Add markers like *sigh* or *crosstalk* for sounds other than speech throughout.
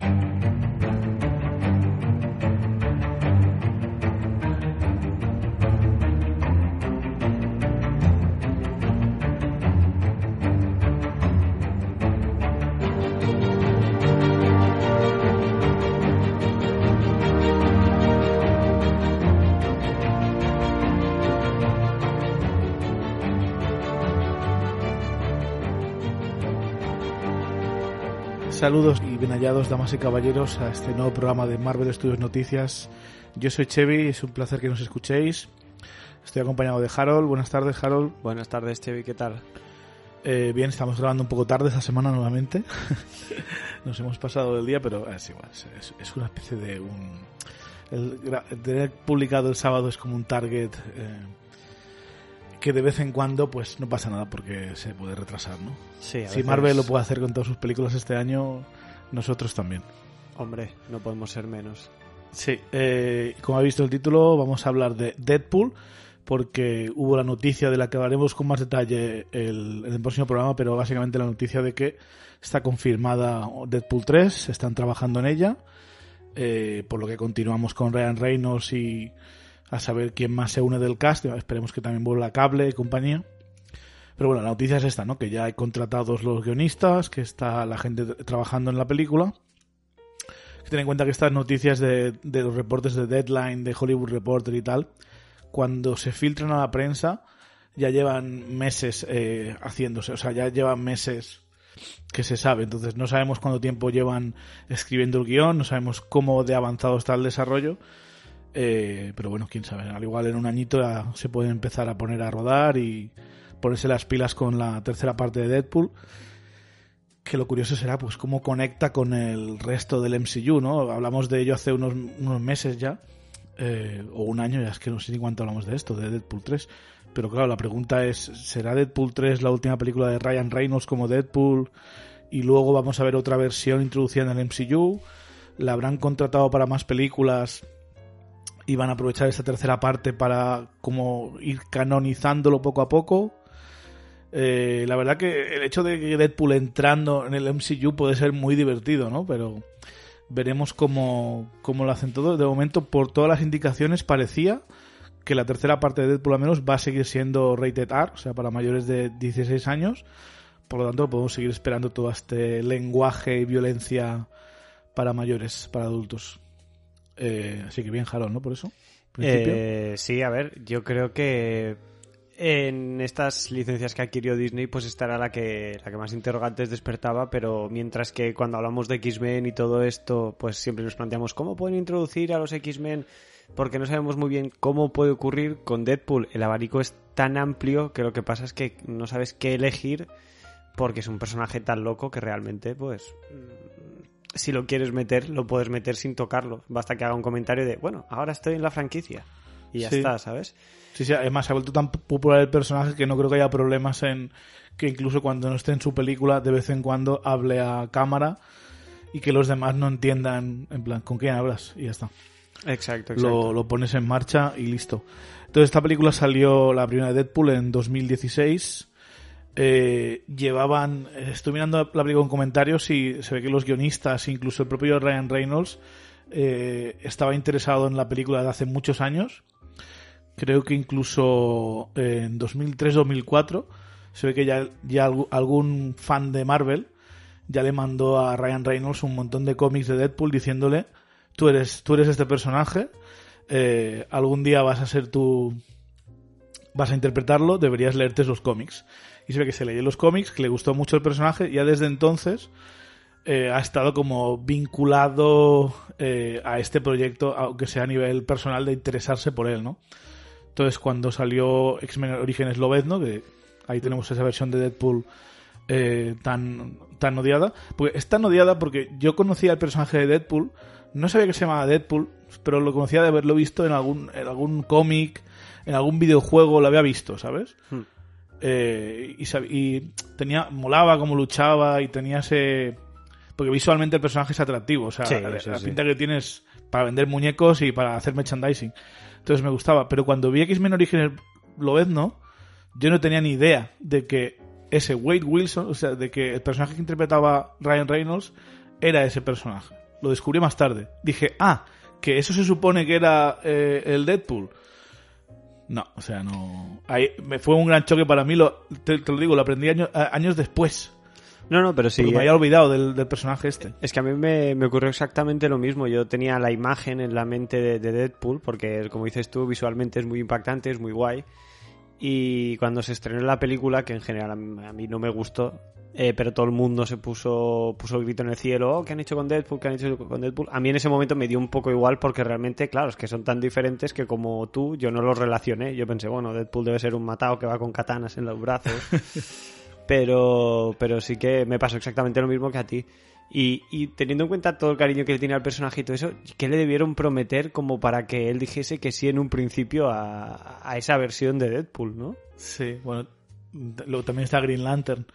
Thank you. Saludos y bien hallados, damas y caballeros, a este nuevo programa de Marvel Studios Noticias. Yo soy Chevy, es un placer que nos escuchéis. Estoy acompañado de Harold. Buenas tardes, Harold. Buenas tardes, Chevy, ¿qué tal? Eh, bien, estamos grabando un poco tarde esta semana nuevamente. *laughs* nos hemos pasado del día, pero es igual, es, es una especie de un... El, tener publicado el sábado es como un target eh, que de vez en cuando pues no pasa nada porque se puede retrasar, ¿no? Sí, Si Marvel lo puede hacer con todas sus películas este año, nosotros también. Hombre, no podemos ser menos. Sí, eh, como habéis visto el título, vamos a hablar de Deadpool, porque hubo la noticia de la que hablaremos con más detalle el- en el próximo programa, pero básicamente la noticia de que está confirmada Deadpool 3, están trabajando en ella, eh, por lo que continuamos con Ryan Reynolds y a saber quién más se une del cast, esperemos que también vuelva Cable y compañía. Pero bueno, la noticia es esta, ¿no? Que ya hay contratados los guionistas, que está la gente trabajando en la película. Ten en cuenta que estas noticias de, de los reportes de Deadline, de Hollywood Reporter y tal, cuando se filtran a la prensa, ya llevan meses eh, haciéndose, o sea, ya llevan meses que se sabe. Entonces no sabemos cuánto tiempo llevan escribiendo el guion, no sabemos cómo de avanzado está el desarrollo. Eh, pero bueno, quién sabe, al igual en un añito ya se pueden empezar a poner a rodar y ponerse las pilas con la tercera parte de Deadpool que lo curioso será pues cómo conecta con el resto del MCU, ¿no? Hablamos de ello hace unos, unos meses ya, eh, o un año, ya es que no sé ni cuánto hablamos de esto, de Deadpool 3. Pero claro, la pregunta es, ¿será Deadpool 3 la última película de Ryan Reynolds como Deadpool? Y luego vamos a ver otra versión introducida en el MCU. ¿La habrán contratado para más películas? Y van a aprovechar esta tercera parte para como ir canonizándolo poco a poco. Eh, la verdad que el hecho de Deadpool entrando en el MCU puede ser muy divertido, ¿no? Pero veremos cómo, cómo lo hacen todo. De momento, por todas las indicaciones, parecía que la tercera parte de Deadpool al menos va a seguir siendo rated R, o sea, para mayores de 16 años. Por lo tanto, podemos seguir esperando todo este lenguaje y violencia para mayores, para adultos. Eh, así que bien, Harold, ¿no? Por eso. Eh, sí, a ver, yo creo que en estas licencias que adquirió Disney, pues esta era la que, la que más interrogantes despertaba, pero mientras que cuando hablamos de X-Men y todo esto, pues siempre nos planteamos cómo pueden introducir a los X-Men, porque no sabemos muy bien cómo puede ocurrir con Deadpool. El abanico es tan amplio que lo que pasa es que no sabes qué elegir, porque es un personaje tan loco que realmente, pues, si lo quieres meter, lo puedes meter sin tocarlo. Basta que haga un comentario de, bueno, ahora estoy en la franquicia. Y ya Sí. está, ¿sabes? Sí, sí, además se ha vuelto tan popular el personaje que no creo que haya problemas en que incluso cuando no esté en su película, de vez en cuando hable a cámara y que los demás no entiendan, en plan, ¿con quién hablas? Y ya está. Exacto, Lo, lo pones en marcha y listo. Entonces esta película salió, la primera de Deadpool, en 2016. Eh, llevaban, eh, estoy mirando la película en comentarios y se ve que los guionistas, incluso el propio Ryan Reynolds, eh, estaba interesado en la película de hace muchos años. Creo que incluso en 2003-2004 se ve que ya, ya algún fan de Marvel ya le mandó a Ryan Reynolds un montón de cómics de Deadpool diciéndole tú eres, tú eres este personaje, eh, algún día vas a ser tú, vas a interpretarlo, deberías leerte los cómics. Y se ve que se leyó los cómics, que le gustó mucho el personaje, y ya desde entonces eh, ha estado como vinculado eh, a este proyecto, aunque sea a nivel personal, de interesarse por él, ¿no? Entonces, cuando salió X-Men Orígenes Lobezno, que ahí tenemos esa versión de Deadpool eh, tan, tan odiada. Porque es tan odiada porque yo conocía el personaje de Deadpool, no sabía que se llamaba Deadpool, pero lo conocía de haberlo visto en algún, en algún cómic, en algún videojuego, lo había visto, ¿sabes? Hmm. Eh, y, y tenía, molaba cómo luchaba y tenía ese... Porque visualmente el personaje es atractivo, o sea, Sí, la, sí, la sí. pinta que tienes para vender muñecos y para hacer merchandising. Entonces me gustaba. Pero cuando vi X-Men Origins Lobezno, yo no tenía ni idea de que ese Wade Wilson, o sea, de que el personaje que interpretaba Ryan Reynolds era ese personaje. Lo descubrí más tarde. Dije, ah, que eso se supone que era eh, el Deadpool. No, o sea, no. Ahí me fue un gran choque para mí. Lo, te, te lo digo, lo aprendí año- a- años después. No, no, pero sí. porque me eh, había olvidado del, del personaje este. Es que a mí me, me ocurrió exactamente lo mismo. Yo tenía la imagen en la mente de, de Deadpool, porque como dices tú, visualmente es muy impactante, es muy guay. Y cuando se estrenó la película, que en general a mí, no me gustó, eh, pero todo el mundo se puso, puso el grito en el cielo, oh, ¿qué han hecho con Deadpool? ¿Qué han hecho con Deadpool? A mí en ese momento me dio un poco igual porque realmente, claro, es que son tan diferentes que como tú, yo no los relacioné. Yo pensé, bueno, Deadpool debe ser un matado que va con katanas en los brazos. *laughs* pero, pero sí que me pasó exactamente lo mismo que a ti. Y, y teniendo en cuenta todo el cariño que le tiene al personaje y todo eso, ¿qué le debieron prometer como para que él dijese que sí en un principio a, a esa versión de Deadpool, no? Sí, bueno. También está Green Lantern.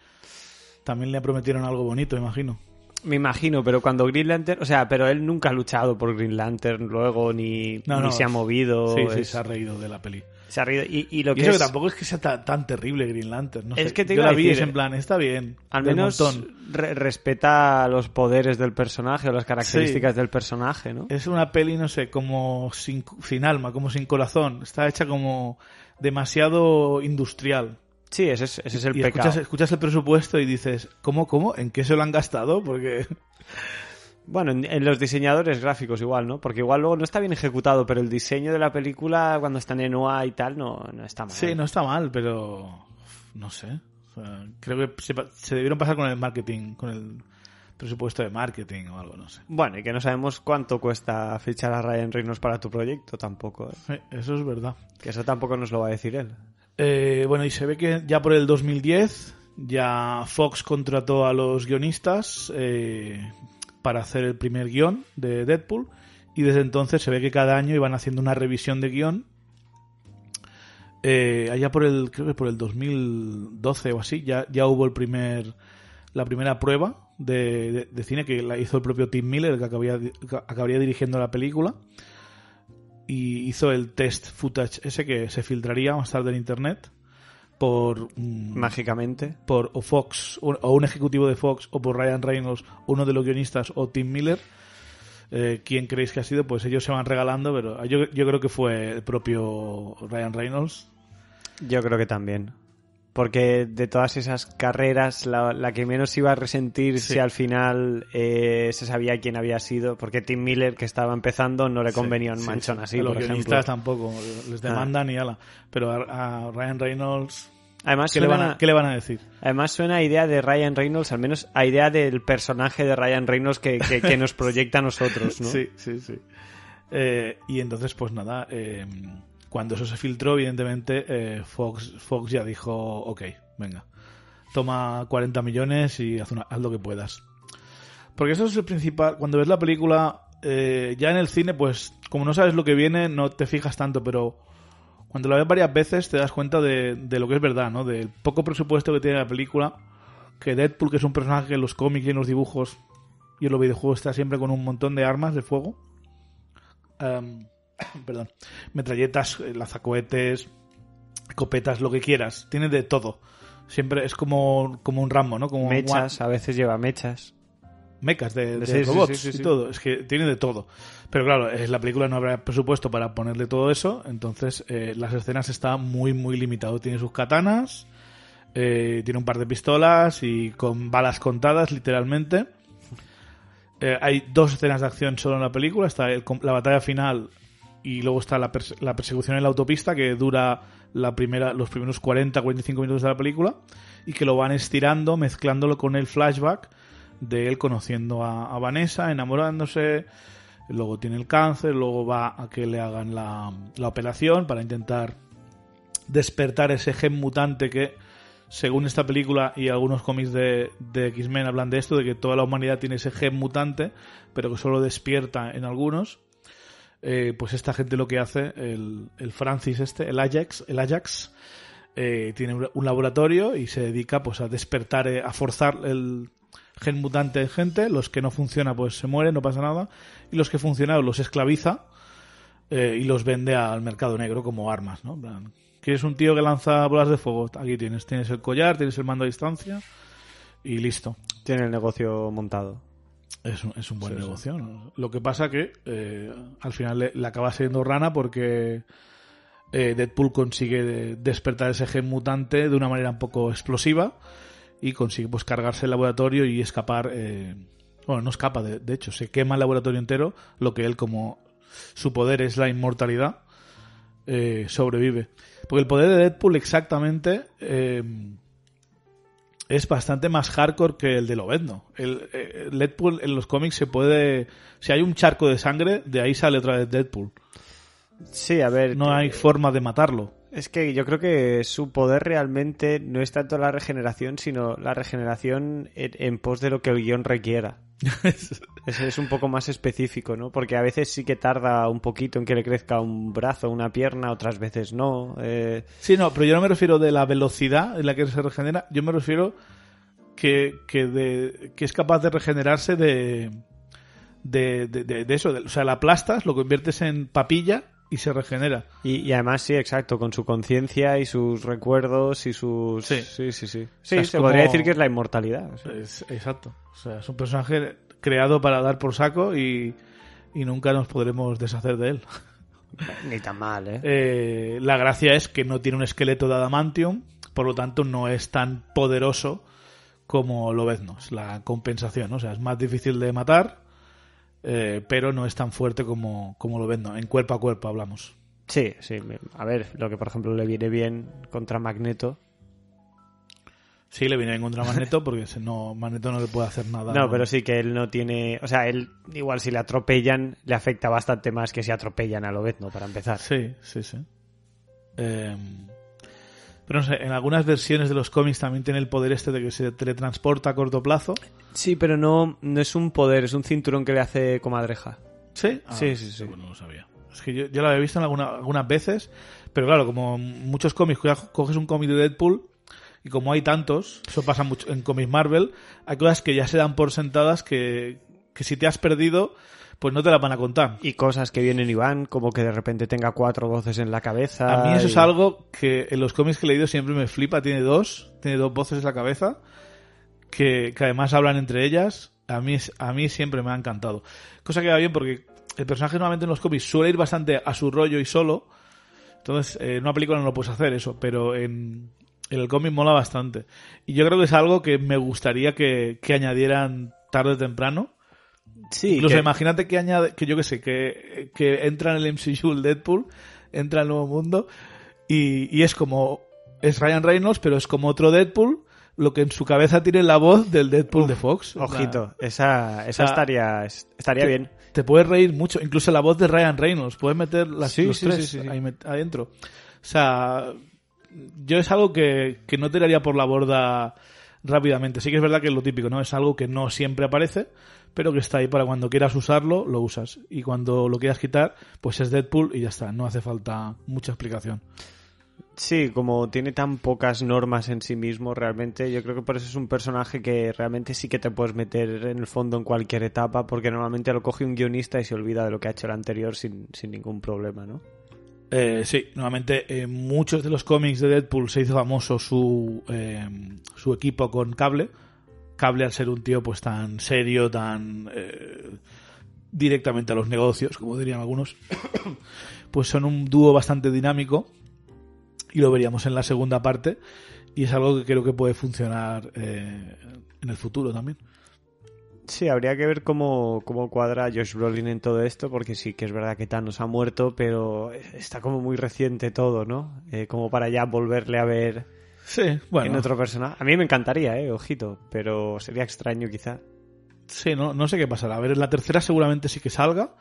También le prometieron algo bonito, imagino. Me imagino, pero cuando Green Lantern, o sea, pero él nunca ha luchado por Green Lantern luego, ni, No, ni no, se ha movido. Sí, sí, se ha reído de la peli. se ha reído. Y, y lo Y que eso es, que tampoco es que sea ta- tan, terrible Green Lantern. No Es sé. que te Yo la vi decir, en plan, está bien. al menos re- respeta los poderes del personaje o las características del personaje, ¿no? Es una peli, no sé, como sin, sin alma, como sin corazón. Está hecha como demasiado industrial. Sí, ese es, ese es el y pecado. escuchas, escuchas el presupuesto y dices, ¿cómo, cómo? ¿En qué se lo han gastado? Porque *laughs* Bueno, en, en los diseñadores gráficos igual, ¿no? Porque igual luego no está bien ejecutado, pero el diseño de la película cuando está en UA y tal no, no está mal. sí, no está mal, pero no sé. O sea, creo que se, se debieron pasar con el marketing, con el presupuesto de marketing o algo, no sé. Bueno, y que no sabemos cuánto cuesta fichar a Ryan Reynolds para tu proyecto tampoco, ¿eh? Eh, Eso es verdad. Que eso tampoco nos lo va a decir él. Eh, bueno, y se ve que ya por el 2010 ya Fox contrató a los guionistas eh, para hacer el primer guion de Deadpool y desde entonces se ve que cada año iban haciendo una revisión de guion. Eh, allá por el creo que por el 2012 o así ya, ya hubo el primer la primera prueba de, de- cine que la hizo el propio Tim Miller que que acabaría dirigiendo la película y hizo el test footage ese que se filtraría más tarde en internet por mm, Mágicamente. por o Fox o o un ejecutivo de Fox o por Ryan Reynolds uno de los guionistas o Tim Miller eh, quién creéis que ha sido pues ellos se van regalando pero yo, yo creo que fue el propio Ryan Reynolds Yo creo que también. Porque de todas esas carreras, la, la que menos iba a resentir Sí. si al final eh, se sabía quién había sido, porque Tim Miller, que estaba empezando, no le convenía un manchón sí. así, a los por guionistas ejemplo. Ah. tampoco les demandan y ala pero a, a Ryan Reynolds Además ¿qué le, suena, van a, qué le van a decir? además suena a idea de Ryan Reynolds, al menos a idea del personaje de Ryan Reynolds que, que, que nos *laughs* proyecta a nosotros, ¿no? Sí, sí, sí. Eh, y entonces, pues nada, eh, cuando eso se filtró, evidentemente, eh, Fox, Fox ya dijo, ok, venga, toma 40 millones y haz, una- haz lo que puedas. Porque eso es el principal, cuando ves la película, eh, ya en el cine, pues como no sabes lo que viene, no te fijas tanto, pero cuando la ves varias veces te das cuenta de, de lo que es verdad, ¿no? Del poco presupuesto que tiene la película, que Deadpool, que es un personaje que en los cómics y en los dibujos y en los videojuegos está siempre con un montón de armas de fuego. Em, *coughs* perdón. Metralletas, eh, lanzacohetes, escopetas, lo que quieras. Tiene de todo. Siempre es como, como un Rambo, ¿no? Como Mechas, a veces lleva mechas. mecas de, de Sí, robots sí, sí, y todo. Es que tiene de todo. Pero claro, en la película no habrá presupuesto para ponerle todo eso. Entonces, eh, las escenas está muy, muy limitado. Tiene sus katanas, eh, tiene un par de pistolas y con balas contadas, literalmente. Eh, hay dos escenas de acción solo en la película. Está el- la batalla final y luego está la, perse- la persecución en la autopista que dura la primera, los primeros 40-45 minutos de la película y que lo van estirando, mezclándolo con el flashback de él conociendo a, a Vanessa, enamorándose, luego tiene el cáncer, luego va a que le hagan la, la operación para intentar despertar ese gen mutante que según esta película y algunos cómics de, de X-Men hablan de esto, de que toda la humanidad tiene ese gen mutante, pero que solo despierta en algunos. Eh, pues esta gente lo que hace, el, el Francis este, el Ajax, el Ajax, eh, tiene un- laboratorio y se dedica pues a despertar, eh, a forzar el gen mutante en gente, los que no funciona pues se mueren, no pasa nada, y los que funcionan los esclaviza eh, y los vende al mercado negro como armas, ¿no? ¿Quieres un tío que lanza bolas de fuego? Aquí tienes, tienes el collar, tienes el mando a distancia y listo. Tiene el negocio montado. Es un, es un buen negocio. ¿no? Lo que pasa que eh, al final le, le acaba siendo rana porque eh, Deadpool consigue de- despertar ese gen mutante de una manera un poco explosiva y consigue pues cargarse el laboratorio y escapar. eh, bueno, no escapa, de, de hecho, se quema el laboratorio entero, lo que él como su poder es la inmortalidad, eh, sobrevive. Porque el poder de Deadpool exactamente... eh, es bastante más hardcore que el de Lobezno. El, eh, el Deadpool en los cómics se puede... Si hay un charco de sangre, de ahí sale otra vez Deadpool. Sí, a ver. No hay forma de matarlo. Es que yo creo que su poder realmente no es tanto la regeneración, sino la regeneración en, en pos de lo que el guion requiera. *laughs* Ese es un poco más específico, ¿no? Porque a veces sí que tarda un poquito en que le crezca un brazo, una pierna, otras veces no. Eh, Sí, no, pero yo no me refiero de la velocidad en la que se regenera, yo me refiero que, que, de, que es capaz de regenerarse de, de, de, de- de eso. de- o sea, la aplastas, lo conviertes en papilla y se regenera. y, y además, sí, exacto, con su conciencia y sus recuerdos y sus... Sí. sí, sí. Sí, sea, se como- podría decir que es la inmortalidad. o sea. Es- exacto. O sea, es un personaje creado para dar por saco y, y nunca nos podremos deshacer de él. *laughs* Ni tan mal, ¿eh? Eh, la gracia es que no tiene un esqueleto de adamantium, por lo tanto no es tan poderoso como Lobezno. Es la compensación, ¿no? o sea, es más difícil de matar, eh, pero no es tan fuerte como, como Lobezno. En cuerpo a cuerpo hablamos. Sí, sí. A ver, lo que por ejemplo le viene bien contra Magneto. Sí, le viene bien contra Magneto porque si no, Magneto no le puede hacer nada. No, pero sí que él no tiene. O sea, él, igual si le atropellan, le afecta bastante más que si atropellan a Lobezno, para empezar. Sí, sí, sí. Eh, pero no sé, en algunas versiones de los cómics también tiene el poder este de que se teletransporta a corto plazo. Sí, pero no, no es un poder, es un cinturón que le hace comadreja. ¿Sí? Ah, Sí, sí, sí. Bueno, no lo sabía. Es que yo, yo lo había visto en alguna- algunas veces, pero claro, como muchos cómics, co- coges un cómic de Deadpool y como hay tantos, eso pasa mucho en cómics Marvel, hay cosas que ya se dan por sentadas que, que si te has perdido, pues no te las van a contar. Y cosas que vienen y van, como que de repente tenga cuatro voces en la cabeza. A mí eso y- es algo que en los cómics que he leído siempre me flipa. Tiene dos, tiene dos voces en la cabeza que, que además hablan entre ellas. A mí, a mí siempre me ha encantado. Cosa que va bien porque el personaje normalmente en los cómics suele ir bastante a su rollo y solo. Entonces, eh, en una película no lo puedes hacer eso, pero en, en el cómic mola bastante. Y yo creo que es algo que me gustaría que, que añadieran tarde o temprano. Sí, Incluso que- imagínate que añade, que yo que sé, que, que entra en el MCU el Deadpool, entra al nuevo mundo y, y es como, es Ryan Reynolds, pero es como otro Deadpool, lo que en su cabeza tiene la voz del Deadpool de Fox. Ojito, esa, esa sea, estaría, estaría te, bien. Te puedes reír mucho, incluso la voz de Ryan Reynolds, puedes meter las Sí, los sí, tres sí, ahí adentro. O sea, yo es algo que, que no tiraría por la borda rápidamente. Sí que es verdad que es lo típico, ¿no? Es algo que no siempre aparece, pero que está ahí para cuando quieras usarlo, lo usas. Y cuando lo quieras quitar, pues es Deadpool y ya está. No hace falta mucha explicación. Sí, como tiene tan pocas normas en sí mismo, realmente, yo creo que por eso es un personaje que realmente sí que te puedes meter en el fondo en cualquier etapa, porque normalmente lo coge un guionista y se olvida de lo que ha hecho el anterior sin, sin ningún problema, ¿no? Eh, sí, nuevamente en muchos de los cómics de Deadpool se hizo famoso su, eh, su equipo con Cable. Cable al ser un tío pues tan serio, tan eh, directamente a los negocios, como dirían algunos, *coughs* pues son un dúo bastante dinámico y lo veríamos en la segunda parte y es algo que creo que puede funcionar eh, en el futuro también. Sí, habría que ver cómo, cómo cuadra Josh Brolin en todo esto, porque sí que es verdad que Thanos ha muerto, pero está como muy reciente todo, ¿no? Eh, como para ya volverle a ver Sí, en bueno, otro personaje. A mí me encantaría, ¿eh? Ojito, pero sería extraño quizá. Sí, no, no sé qué pasará. A ver, en la tercera seguramente sí que salga,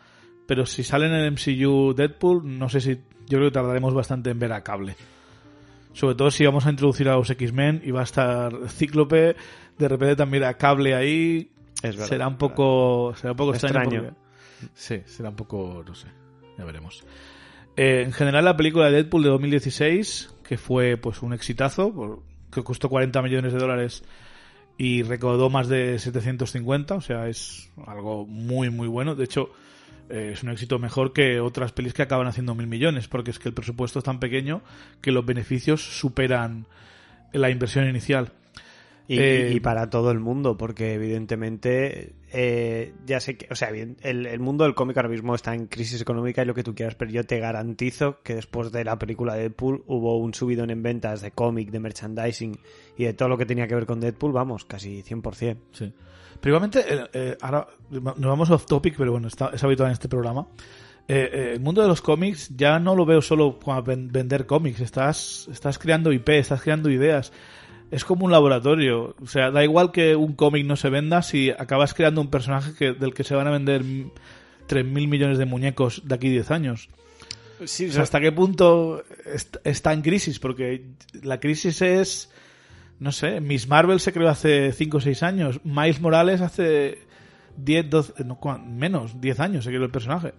pero si sale en el MCU Deadpool, no sé si. Yo creo que tardaremos bastante en ver a cable. Sobre todo si vamos a introducir a los X-Men y va a estar Cíclope, de repente también a Cable ahí. Es verdad, será un poco, será un poco extraño. Extraño. porque- sí, será un poco, no sé, ya veremos. Eh, en general la película de Deadpool de 2016, que fue pues un exitazo, que costó 40 millones de dólares y recaudó más de 750, o sea, es algo muy muy bueno. De hecho, eh, es un éxito mejor que otras pelis que acaban haciendo mil millones, porque es que el presupuesto es tan pequeño que los beneficios superan la inversión inicial. Y, Eh, y para todo el mundo, porque evidentemente eh, ya sé que, o sea, bien, el, el mundo del cómic ahora mismo está en crisis económica y lo que tú quieras, pero yo te garantizo que después de la película de Deadpool hubo un subidón en ventas de cómic, de merchandising y de todo lo que tenía que ver con Deadpool, vamos, casi 100%. Sí. Pero igualmente, eh, eh, ahora nos vamos off topic, pero bueno, está- es habitual en este programa. El mundo de los cómics ya no lo veo solo como ven- vender cómics, estás, estás creando IP, estás creando ideas. Es como un laboratorio. O sea, da igual que un cómic no se venda si acabas creando un personaje que, del que se van a vender 3.000 millones de muñecos de aquí a 10 años. Sí, O sea, ¿hasta qué punto est- está en crisis? Porque la crisis es, no sé, Miss Marvel se creó hace 5 o 6 años, Miles Morales hace 10, 12, no, cuan- menos, 10 años se creó el personaje.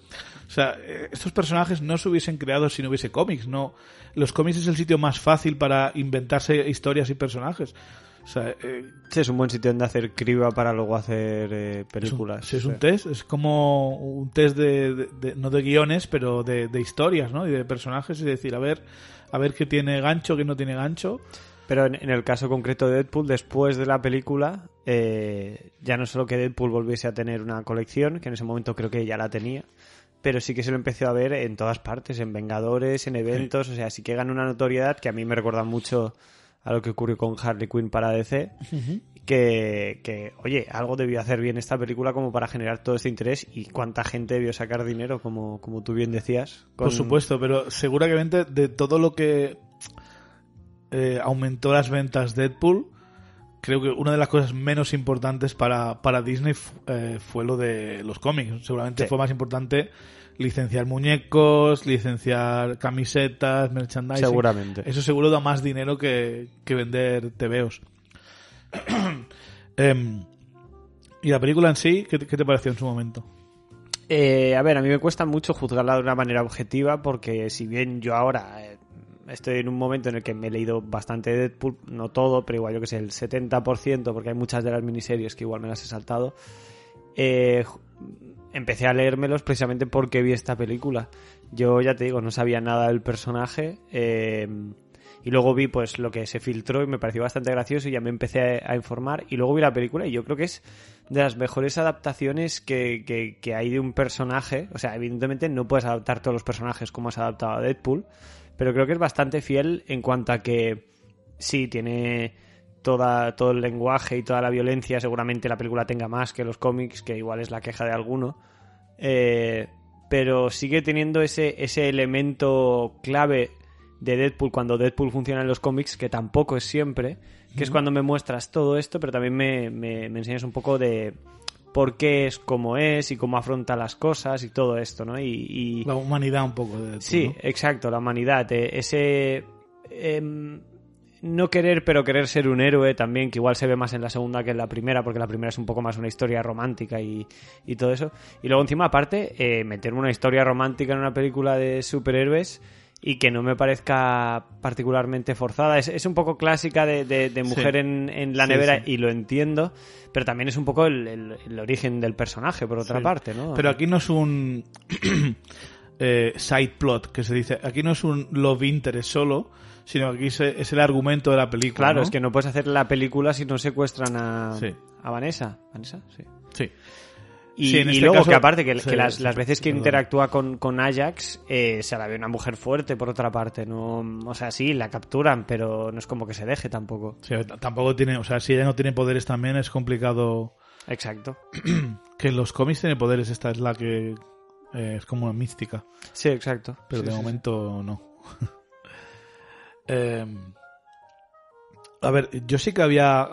O sea, eh, estos personajes no se hubiesen creado si no hubiese cómics, no. Los cómics es el sitio más fácil para inventarse historias y personajes. O sea, eh, Sí, es un buen sitio donde hacer criba para luego hacer eh, es un, películas. sí, es un test, es como un test de, de- de- no de guiones, pero de, de historias, ¿no? Y de personajes y decir, a ver, a ver qué tiene gancho, qué no tiene gancho. Pero en, en el caso concreto de Deadpool, después de la película, eh, ya no solo que Deadpool volviese a tener una colección, que en ese momento creo que ya la tenía, pero sí que se lo empezó a ver en todas partes, en Vengadores, en eventos, o sea, sí que ganó una notoriedad que a mí me recuerda mucho a lo que ocurrió con Harley Quinn para DC, que, que, oye, algo debió hacer bien esta película como para generar todo este interés y cuánta gente debió sacar dinero, como, como tú bien decías. Por supuesto, pero seguramente de todo lo que eh, aumentó las ventas Deadpool, creo que una de las cosas menos importantes para, para Disney eh, fue lo de los cómics. Seguramente Sí. fue más importante licenciar muñecos, licenciar camisetas, merchandising. Seguramente. Eso seguro da más dinero que, que vender TVOs. *clears throat* Em, y la película en sí, ¿qué, te- qué te pareció en su momento? Eh, a ver, a mí me cuesta mucho juzgarla de una manera objetiva porque si bien yo ahora eh, estoy en un momento en el que me he leído bastante de Deadpool, no todo, pero igual yo que sé, el 70%, porque hay muchas de las miniseries que igual me las he saltado, eh, empecé a leérmelos precisamente porque vi esta película. Yo ya te digo, no sabía nada del personaje. eh, y luego vi pues lo que se filtró y me pareció bastante gracioso y ya me empecé a, a informar y luego vi la película y yo creo que es de las mejores adaptaciones que, que- que hay de un personaje. O sea, evidentemente no puedes adaptar todos los personajes como has adaptado a Deadpool, pero creo que es bastante fiel en cuanto a que sí, tiene toda, todo el lenguaje y toda la violencia. Seguramente la película tenga más que los cómics, que igual es la queja de alguno. Eh, pero sigue teniendo ese, ese elemento clave de Deadpool cuando Deadpool funciona en los cómics, que tampoco es siempre, que es cuando me muestras todo esto, pero también me, me- me enseñas un poco de por qué es como es y cómo afronta las cosas y todo esto, ¿no? Y, y- La humanidad un poco de Sí, ¿no? exacto, la humanidad, eh, ese em, no querer pero querer ser un héroe también, que igual se ve más en la segunda que en la primera, porque la primera es un poco más una historia romántica y, y todo eso. Y luego encima aparte, eh, meter una historia romántica en una película de superhéroes y que no me parezca particularmente forzada. Es, es un poco clásica de, de- de mujer Sí. en, en la nevera sí. y lo entiendo, pero también es un poco el, el- el origen del personaje, por otra parte, ¿no? Pero aquí no es un *clears throat* eh, side plot, que se dice. Aquí no es un love interest solo, sino que aquí se- es el argumento de la película. Claro, ¿no? es que no puedes hacer la película si no secuestran a, a Vanessa. ¿Vanessa? Sí. Sí. Y, Sí, en y este luego caso- que aparte que, sí, que las, las veces que perdón. interactúa con, con Ajax eh, se la ve una mujer fuerte por otra parte. no O sea, sí, la capturan, pero no es como que se deje tampoco. Sí, tampoco tiene, o sea, si ella no tiene poderes también es complicado. Exacto. *clears throat* Que en los cómics tiene poderes, esta es la que eh, es como una mística, Sí, exacto. pero de momento no. *laughs* Eh, a ver, yo sí que había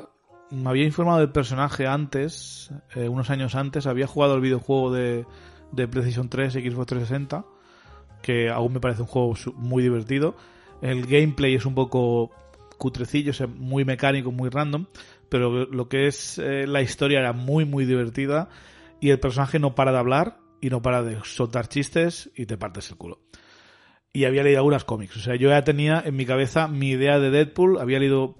me había informado del personaje antes, eh, unos años antes, había jugado el videojuego de, de PlayStation 3 y Xbox 360, que aún me parece un juego muy divertido. El gameplay es un poco cutrecillo, o sea, muy mecánico, muy random, pero lo que es eh, la historia era muy, muy divertida y el personaje no para de hablar y no para de soltar chistes y te partes el culo. Y había leído algunas cómics, o sea, yo ya tenía en mi cabeza mi idea de Deadpool, había leído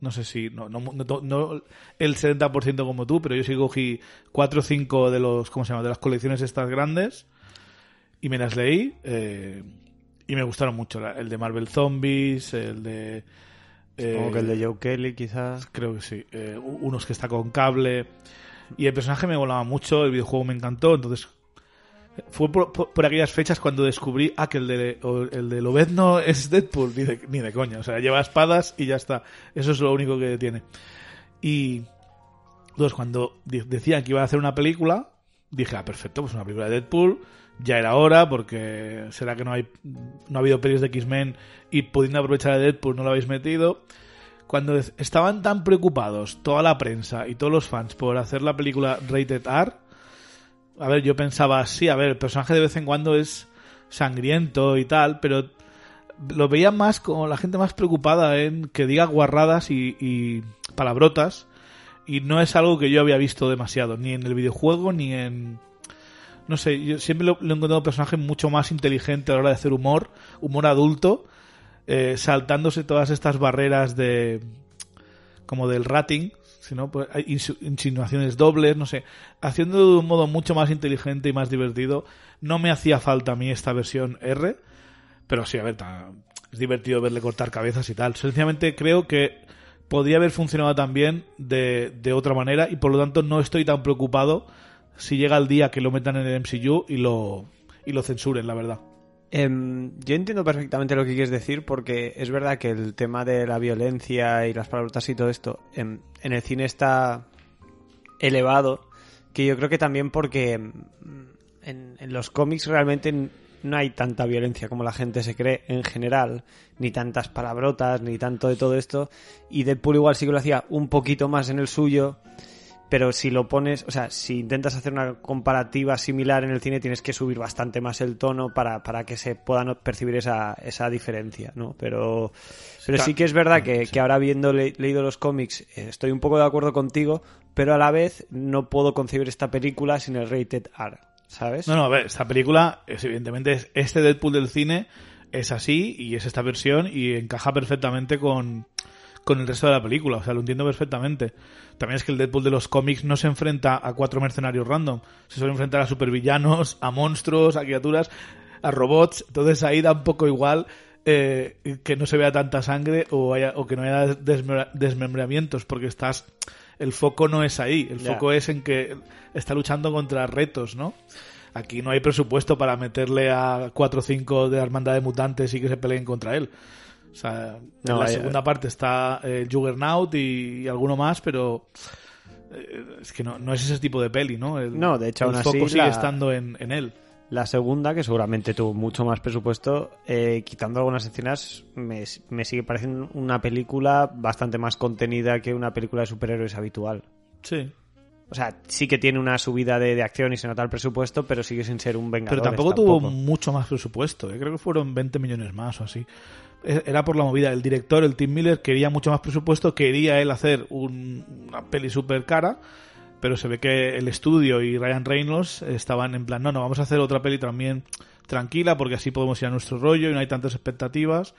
no sé si, no, no, no, no el 70% como tú, pero yo sí cogí 4 o 5 de los, ¿cómo se llama? De las colecciones estas grandes y me las leí eh, y me gustaron mucho. El de Marvel Zombies, el de... Como que el de Joe Kelly quizás. Creo que sí. Eh, unos que está con cable. Y el personaje me volaba mucho, el videojuego me encantó, entonces fue por, aquellas fechas cuando descubrí ah, que el de, el de Lobezno es Deadpool, ni de, ni de coña. O sea, lleva espadas y ya está. Eso es lo único que tiene. Y entonces cuando decían que iba a hacer una película, dije, ah, perfecto, pues una película de Deadpool. Ya era hora, porque será que no hay no ha habido pelis de X-Men y pudiendo aprovechar a Deadpool no lo habéis metido. Cuando estaban tan preocupados toda la prensa y todos los fans por hacer la película Rated R, a ver, yo pensaba, sí, a ver, el personaje de vez en cuando es sangriento y tal, pero lo veía más como la gente más preocupada en que diga guarradas y, palabrotas y no es algo que yo había visto demasiado, ni en el videojuego ni en... No sé, yo siempre lo, he encontrado un personaje mucho más inteligente a la hora de hacer humor, humor adulto, eh, saltándose todas estas barreras de... como del rating, sino pues insinuaciones dobles, no sé, haciendo de un modo mucho más inteligente y más divertido. No me hacía falta a mí esta versión R, pero sí, a ver, es divertido verle cortar cabezas y tal. Sencillamente creo que podría haber funcionado también de, de otra manera y por lo tanto no estoy tan preocupado si llega el día que lo metan en el MCU y lo, y lo censuren, la verdad. Em, yo entiendo perfectamente lo que quieres decir porque es verdad que el tema de la violencia y las palabras y todo esto en, el cine está elevado, que yo creo que también porque em, en, los cómics realmente no hay tanta violencia como la gente se cree en general, ni tantas palabrotas, ni tanto de todo esto, y Deadpool igual sí que lo hacía un poquito más en el suyo, pero si lo pones, o sea, si intentas hacer una comparativa similar en el cine, tienes que subir bastante más el tono para, para que se pueda percibir esa, esa diferencia, ¿no? Pero, pero sí que es verdad que, que ahora habiendo leído los cómics, eh, estoy un poco de acuerdo contigo, pero a la vez no puedo concebir esta película sin el rated R, ¿sabes? No, no, a ver, esta película, es, evidentemente, es este Deadpool del cine es así y es esta versión y encaja perfectamente con, con el resto de la película, o sea, lo entiendo perfectamente. También es que el Deadpool de los cómics no se enfrenta a cuatro mercenarios random. Se suele enfrentar a supervillanos, a monstruos, a criaturas, a robots. Entonces ahí da un poco igual eh, que no se vea tanta sangre o, o que no haya desmembramientos porque estás... El foco no es ahí, el foco es en que está luchando contra retos, ¿no? Aquí no hay presupuesto para meterle a cuatro o cinco de la hermandad de mutantes y que se peleen contra él. O sea, en la segunda parte está el eh, Juggernaut y, alguno más, pero eh, es que no, no, es ese tipo de peli, ¿no? El, no, de hecho, el foco sigue estando en, en, él. La segunda, que seguramente tuvo mucho más presupuesto, eh, quitando algunas escenas, me, me sigue pareciendo una película bastante más contenida que una película de superhéroes habitual. Sí. O sea, sí que tiene una subida de, de, acción y se nota el presupuesto, pero sigue sin ser un vengador. Pero tampoco, tuvo mucho más presupuesto. Creo que fueron 20 millones más o así. E-, era por la movida. El director, el Tim Miller, quería mucho más presupuesto, quería él hacer una peli súper cara, pero se ve que el estudio y Ryan Reynolds estaban en plan, no, no, vamos a hacer otra peli también tranquila, porque así podemos ir a nuestro rollo y no hay tantas expectativas.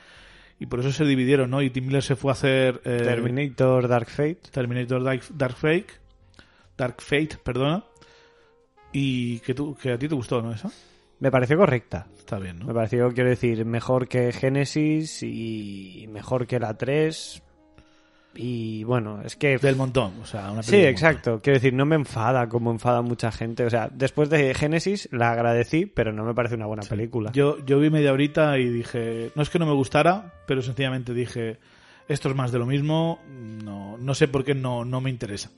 Y por eso se dividieron, ¿no? Y Tim Miller se fue a hacer... Eh, Terminator Dark Fate. Terminator Dark, Dark Fate. Dark Fate, perdona. Y que, tú, que a ti te gustó, ¿no? Esa. Me pareció correcta. Está bien, ¿no? Me pareció, quiero decir, mejor que Genesis y mejor que la 3. Y bueno, es que. Del montón, o sea, una Sí, exacto. Quiero decir, no me enfada como enfada mucha gente. O sea, después de Genesis la agradecí, pero no me parece una buena película. Yo, yo vi media horita y dije. No es que no me gustara, pero sencillamente dije. Esto es más de lo mismo. No, no sé por qué no, no me interesa.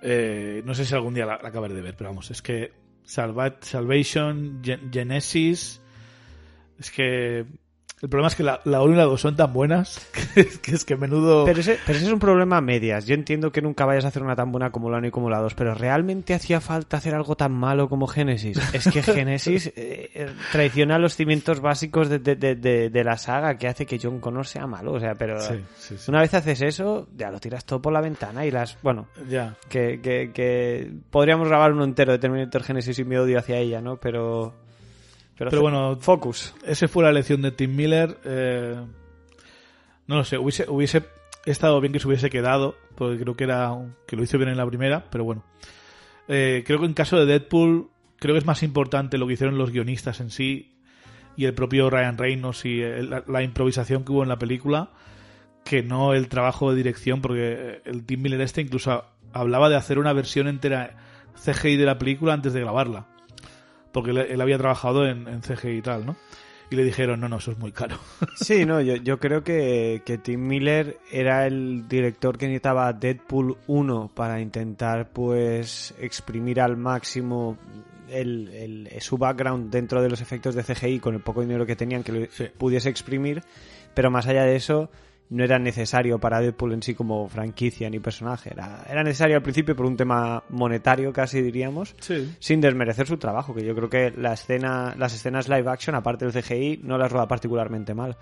Eh, no sé si algún día la, la acabaré de ver, pero vamos, es que Salvation, Genesis. Es que el problema es que la, 1 y la 2 son tan buenas *laughs* que, es que menudo. Pero ese, pero ese es un problema a medias. Yo entiendo que nunca vayas a hacer una tan buena como la 1 y como la 2, pero ¿realmente hacía falta hacer algo tan malo como Genesis? Es que *laughs* Genesis eh, eh, traiciona los cimientos básicos de, de- de- de- la saga que hace que John Connor sea malo. O sea, pero Sí, sí, sí. una vez haces eso, ya lo tiras todo por la ventana y las. Bueno, Ya. que, que, que podríamos grabar uno entero de Terminator Genesis y mi odio hacia ella, ¿no? Pero. Pero bueno, Focus. ese fue la elección de Tim Miller. eh, no lo sé, hubiese, hubiese estado bien que se hubiese quedado, porque creo que era que lo hizo bien en la primera, pero bueno. Eh, creo que en caso de Deadpool, creo que es más importante lo que hicieron los guionistas en sí y el propio Ryan Reynolds y el- la, la improvisación que hubo en la película que no el trabajo de dirección, porque el Tim Miller este incluso hablaba de hacer una versión entera CGI de la película antes de grabarla. Porque él, había trabajado en, en CGI y tal, ¿no? Y le dijeron, no, no, eso es muy caro. *laughs* Sí, no, yo, yo creo que, que Tim Miller era el director que necesitaba Deadpool 1 para intentar, pues, exprimir al máximo el, el- su background dentro de los efectos de CGI con el poco dinero que tenían que lo Sí. pudiese exprimir, pero más allá de eso no era necesario para Deadpool en sí como franquicia ni personaje. Era, era necesario al principio por un tema monetario, casi diríamos, Sí. sin desmerecer su trabajo, que yo creo que la escena, las escenas live action, aparte del CGI, no las roba particularmente mal.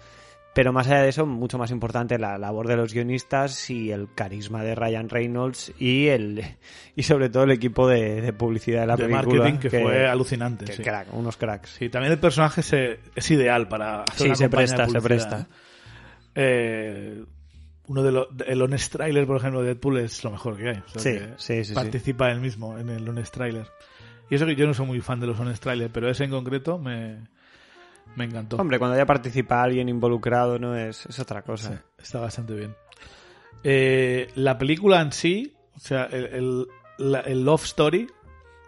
Pero más allá de eso, mucho más importante la labor de los guionistas y el carisma de Ryan Reynolds y el y sobre todo el equipo de, de publicidad de la de película. marketing que, fue alucinante. que sí. crack, unos cracks. Sí, también el personaje se- es ideal para hacer Sí, una se de presta, se presta. ¿Eh? Uno de los el honest trailer por ejemplo de Deadpool es lo mejor que hay O sea Sí, que sí, sí, participa él mismo en el honest trailer y eso que yo no soy muy fan de los honest trailer pero ese en concreto me me encantó Hombre, cuando ya participa alguien involucrado, no es, es otra Sí, cosa. está bastante bien Eh, la película en sí o sea el, el, la- el love story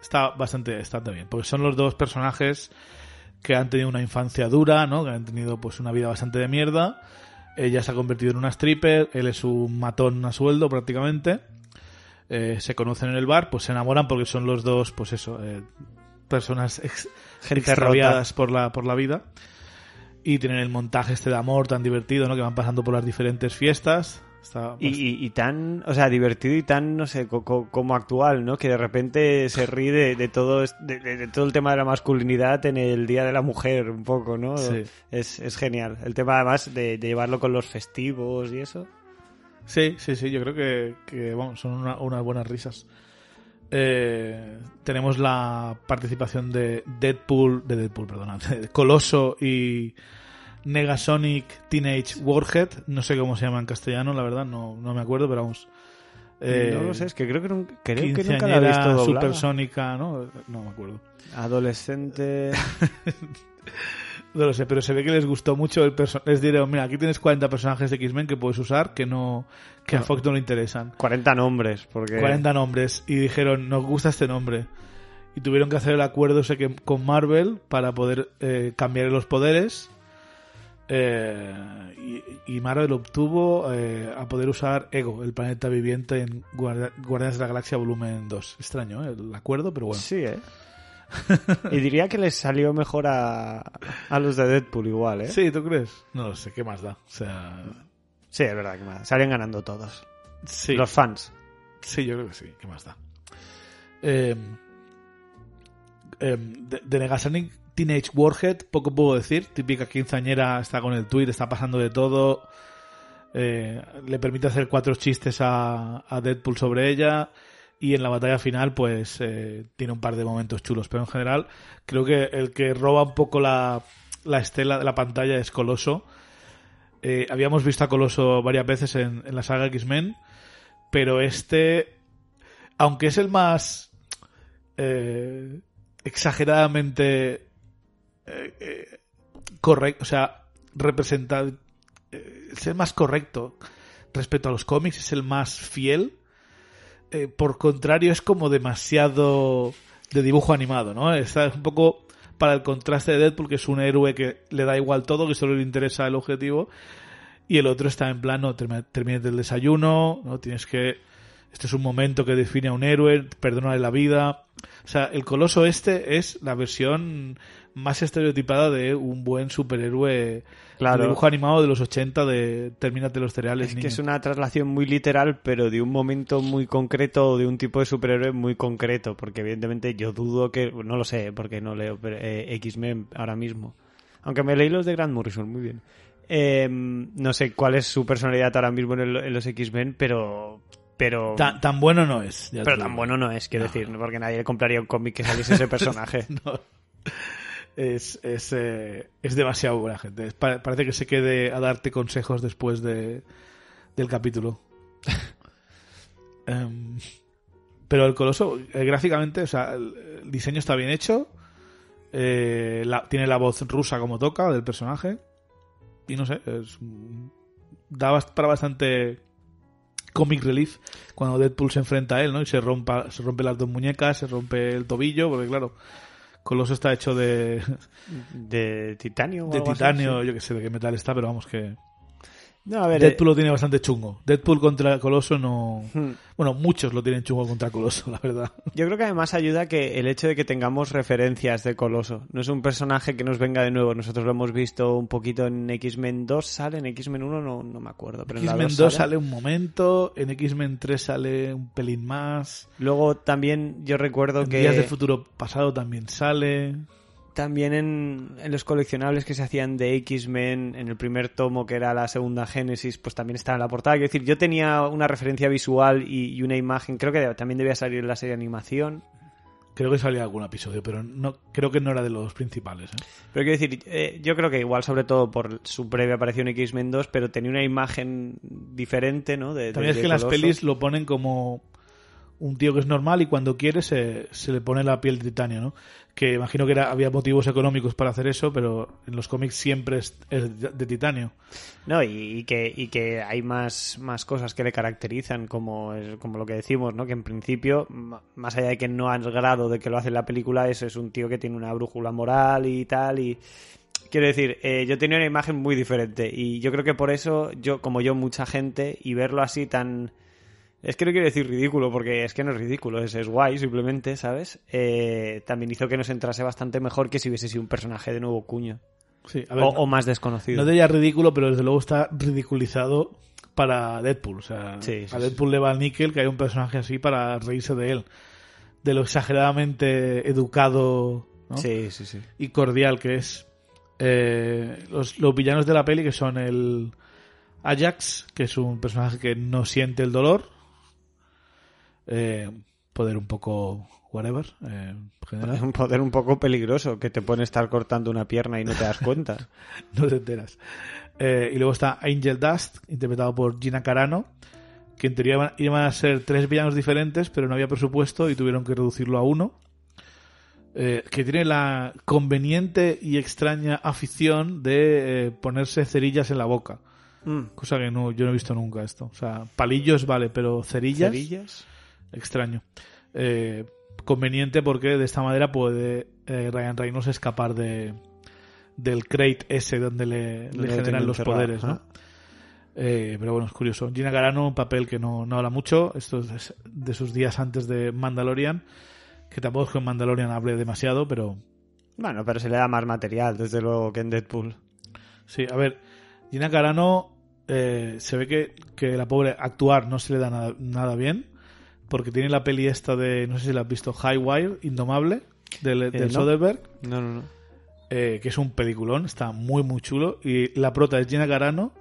está bastante está bien porque son los dos personajes que han tenido una infancia dura, ¿no? Que han tenido pues una vida bastante de mierda. Ella se ha convertido en una stripper, él es un matón a sueldo prácticamente. Eh, se conocen en el bar, pues se enamoran porque son los dos, pues eso, eh, personas extraviadas por la, por la vida. Y tienen el montaje este de amor tan divertido, ¿no? Que van pasando por las diferentes fiestas. Está Y, y- y tan, o sea, divertido y tan, no sé, co- co- como actual, ¿no? Que de repente se ríe de, de todo, de, todo el tema de la masculinidad en el Día de la Mujer, un poco, ¿no? Sí. Es, es genial. El tema, además, de, de llevarlo con los festivos y eso. Sí, sí, sí, yo creo que, son una- unas buenas risas. Eh, tenemos la participación de Deadpool, de Deadpool, perdona, *laughs* de Coloso y Negasonic Teenage Warhead, no sé cómo se llama en castellano, la verdad, no, no me acuerdo, pero vamos. Eh, no lo sé, es que creo que, nun- creo que nunca la he visto doblada. supersónica, ¿no? No me acuerdo. Adolescente... *laughs* No lo sé, pero se ve que les gustó mucho el personaje. Les diré, mira, aquí tienes 40 personajes de X-Men que puedes usar que no que a Fox no le interesan. 40 nombres, porque... 40 nombres y dijeron, nos gusta este nombre. Y tuvieron que hacer el acuerdo ese que, con Marvel para poder eh, cambiar los poderes. Eh, y, y Marvel obtuvo eh, a poder usar Ego, el planeta viviente en Guardia- Guardianes de la Galaxia volumen 2. Extraño ¿eh? el acuerdo, pero bueno. Sí, ¿eh? *laughs* y diría que les salió mejor a, a los de Deadpool igual, ¿eh? Sí, ¿tú crees? No lo sé, ¿qué más da? O sea, Sí, es verdad que más. Salían ganando todos. sí. Los fans. Sí, yo creo que sí. ¿Qué más da? Eh, eh, de, de Negasonic Teenage Warhead, poco puedo decir. Típica quinceañera, está con el tweet, está pasando de todo. Eh, le permite hacer cuatro chistes a, Deadpool sobre ella. Y en la batalla final, pues eh, tiene un par de momentos chulos. Pero en general, creo que el que roba un poco la, la estela de la pantalla es Coloso. Eh, habíamos visto a Coloso varias veces en, en la saga X-Men pero este, aunque es el más exageradamente correcto, o sea, representa, eh, es el más correcto respecto a los cómics, es el más fiel. Eh, por contrario, es como demasiado de dibujo animado, ¿no? Está un poco para el contraste de Deadpool, que es un héroe que le da igual todo, que solo le interesa el objetivo, y el otro está en plan, no, termi- termines el desayuno, no tienes que este es un momento que define a un héroe, perdonarle la vida. O sea, el coloso este es la versión más estereotipada de un buen superhéroe Claro. de dibujo animado de los 80 de Termínate los cereales. Es que niño. es una traslación muy literal, pero de un momento muy concreto o de un tipo de superhéroe muy concreto, porque evidentemente yo dudo que, no lo sé, porque no leo eh, X-Men ahora mismo. Aunque me leí los de Grant Morrison, muy bien. Eh, no sé cuál es su personalidad ahora mismo en, el- en los X-Men, pero... Pero, Tan, tan bueno no es. pero tan bueno no es, quiero decir, porque nadie le compraría un cómic que saliese ese *laughs* personaje. No. Es, es, eh, es demasiado buena gente. Es parece que se quede a darte consejos después de, del capítulo. *laughs* Em, pero el coloso, eh, gráficamente, o sea, el, diseño está bien hecho. eh, la- tiene la voz rusa como toca del personaje. Y no sé, es, da para bastante comic relief cuando Deadpool se enfrenta a él, ¿no? Y se rompa, se rompe las dos muñecas, se rompe el tobillo, porque claro, Coloso está hecho de, ¿De titanio o de así? titanio, Sí. yo que sé de qué metal está, pero vamos que No, a ver... eh, Deadpool lo tiene bastante chungo. Deadpool contra Coloso no... hmm. Bueno, muchos lo tienen chungo contra Coloso, la verdad. Yo creo que además ayuda que el hecho de que tengamos referencias de Coloso. No es un personaje que nos venga de nuevo. Nosotros lo hemos visto un poquito en X-Men 2, sale en X-Men 1, no, no me acuerdo. Pero X-Men 2 2 sale un momento, en X-Men 3 sale un pelín más. Luego también yo recuerdo En que Días de Futuro Pasado también sale. También en, en los coleccionables que se hacían de X-Men, en el primer tomo que era la segunda Génesis, pues también estaba en la portada. Quiero decir, yo tenía una referencia visual y, y una imagen, creo que también debía salir en la serie de animación. Creo que salía algún episodio, pero no creo que no era de los principales. ¿eh? Pero quiero decir, eh, yo creo que igual sobre todo por su breve aparición en X-Men 2, pero tenía una imagen diferente, ¿no? De, de- También es que las pelis lo ponen como un tío que es normal y cuando quiere se, se le pone la piel de titanio, ¿no? Que imagino que era, había motivos económicos para hacer eso, pero en los cómics siempre es, de, titanio. No, y, que, y que hay más, más cosas que le caracterizan, como, como lo que decimos, ¿no? Que en principio, más allá de que no al grado de que lo hace en la película, es, es un tío que tiene una brújula moral y tal, y... Quiero decir, eh, yo tenía una imagen muy diferente y yo creo que por eso, yo como yo, mucha gente, y verlo así tan... Es que no quiero decir ridículo, porque es que no es ridículo, es, es guay simplemente, ¿sabes? Eh, también hizo que nos entrase bastante mejor que si hubiese sido un personaje de nuevo cuño. Sí, a ver, O, no- o más desconocido. No diría ridículo, pero desde luego está ridiculizado para Deadpool. O sea, Sí, sí, a Deadpool le va al níquel que hay un personaje así para reírse de él. De lo exageradamente educado y cordial que es. Eh, los, los villanos de la peli que son el Ajax, que es un personaje que no siente el dolor. Eh, poder un poco whatever. eh, general. *laughs* Un poder un poco peligroso que te pueden estar cortando una pierna y no te das cuenta. *laughs* no te enteras. Eh, y luego está Angel Dust, interpretado por Gina Carano, que en teoría iban- iban a ser tres villanos diferentes, pero no había presupuesto y tuvieron que reducirlo a uno. Eh, que tiene la conveniente y extraña afición de ponerse cerillas en la boca. Mm. Cosa que no, yo no he visto nunca esto. O sea, palillos vale, pero cerillas, ¿Cerillas? Extraño. Eh, conveniente porque de esta manera puede eh, Ryan Reynolds escapar de del crate ese donde le, le Donde le generan los poderes, ¿no? Eh, pero bueno, es curioso. Gina Carano, un papel que no, no habla mucho. Esto es de, de sus días antes de Mandalorian. Que tampoco es que en Mandalorian hable demasiado, pero Bueno, pero se le da más material, desde luego, que en Deadpool. sí, a ver. Gina Carano eh, se ve que, que la pobre actuar no se le da nada, nada bien. Porque tiene la peli esta de, no sé si la has visto, High Wire, Indomable, del, del no. Soderbergh. No, no, no. eh, que es un peliculón, está muy muy chulo y la prota es Gina Carano,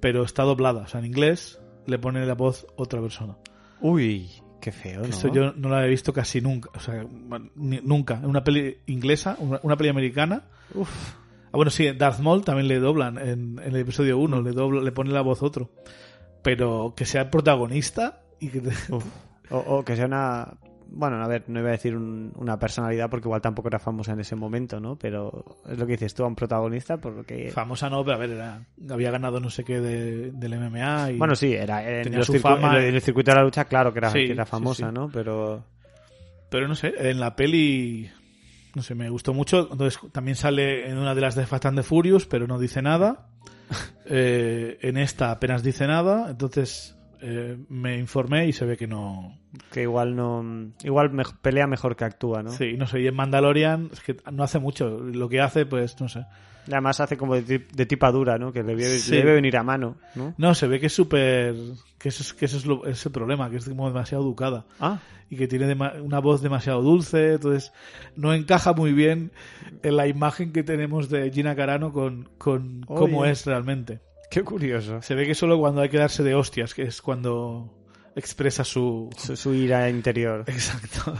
pero está doblada, o sea, en inglés le pone la voz otra persona. Uy, qué feo, ¿no? Esto yo no la he visto casi nunca, o sea, ni- nunca. En una peli inglesa, una, una peli americana. Ah, bueno, sí, Darth Maul también le doblan en, en el episodio 1, le, dobla, le pone la voz otro. Pero que sea el protagonista y que te- *laughs* Uf. O, o que sea una... Bueno, a ver, no iba a decir un- una personalidad porque igual tampoco era famosa en ese momento, ¿no? Pero es lo que dices tú, a un protagonista porque... famosa no, pero a ver, era, había ganado no sé qué de- del MMA y Bueno, sí, era en, los su fama. en el circuito de la lucha, claro que era, Sí, que era sí, famosa, sí. ¿no? Pero... Pero no sé, en la peli, no sé, me gustó mucho. Entonces también sale en una de las de Fast and the Furious, pero no dice nada. *laughs* Eh, en esta apenas dice nada. Entonces eh, me informé y se ve que no. Que igual no. Igual me- pelea mejor que actúa, ¿no? Sí, no sé. Y en Mandalorian es que no hace mucho. Lo que hace, pues no sé. Además hace como de, de tipadura, ¿no? Que le debe, Sí. le debe venir a mano, ¿no? No, se ve que es súper. Que eso es, que eso es, lo- es el problema, que es como demasiado educada. Ah, y que tiene una voz demasiado dulce, entonces no encaja muy bien en la imagen que tenemos de Gina Carano con, con Oye. cómo es realmente. Qué curioso. Se ve que solo cuando hay que darse de hostias, que es cuando expresa su... Su, su ira interior. Exacto.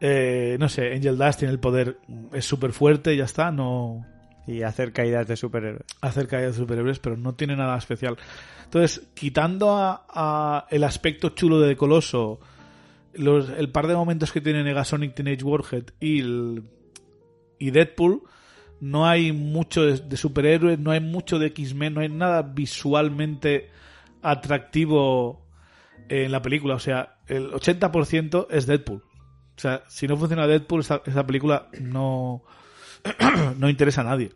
Eh, no sé, Angel Dust tiene el poder, es súper fuerte y ya está, no Y hacer caídas de superhéroes. hacer caídas de superhéroes, pero no tiene nada especial. Entonces, quitando a, a el aspecto chulo de Coloso, los, el par de momentos que tiene Negasonic Teenage Warhead y, el, y Deadpool, no hay mucho de, de superhéroes, no hay mucho de X-Men, no hay nada visualmente atractivo en la película. O sea, el 80% es Deadpool. O sea, si no funciona Deadpool, esa, esa película no, *clears throat* no interesa a nadie.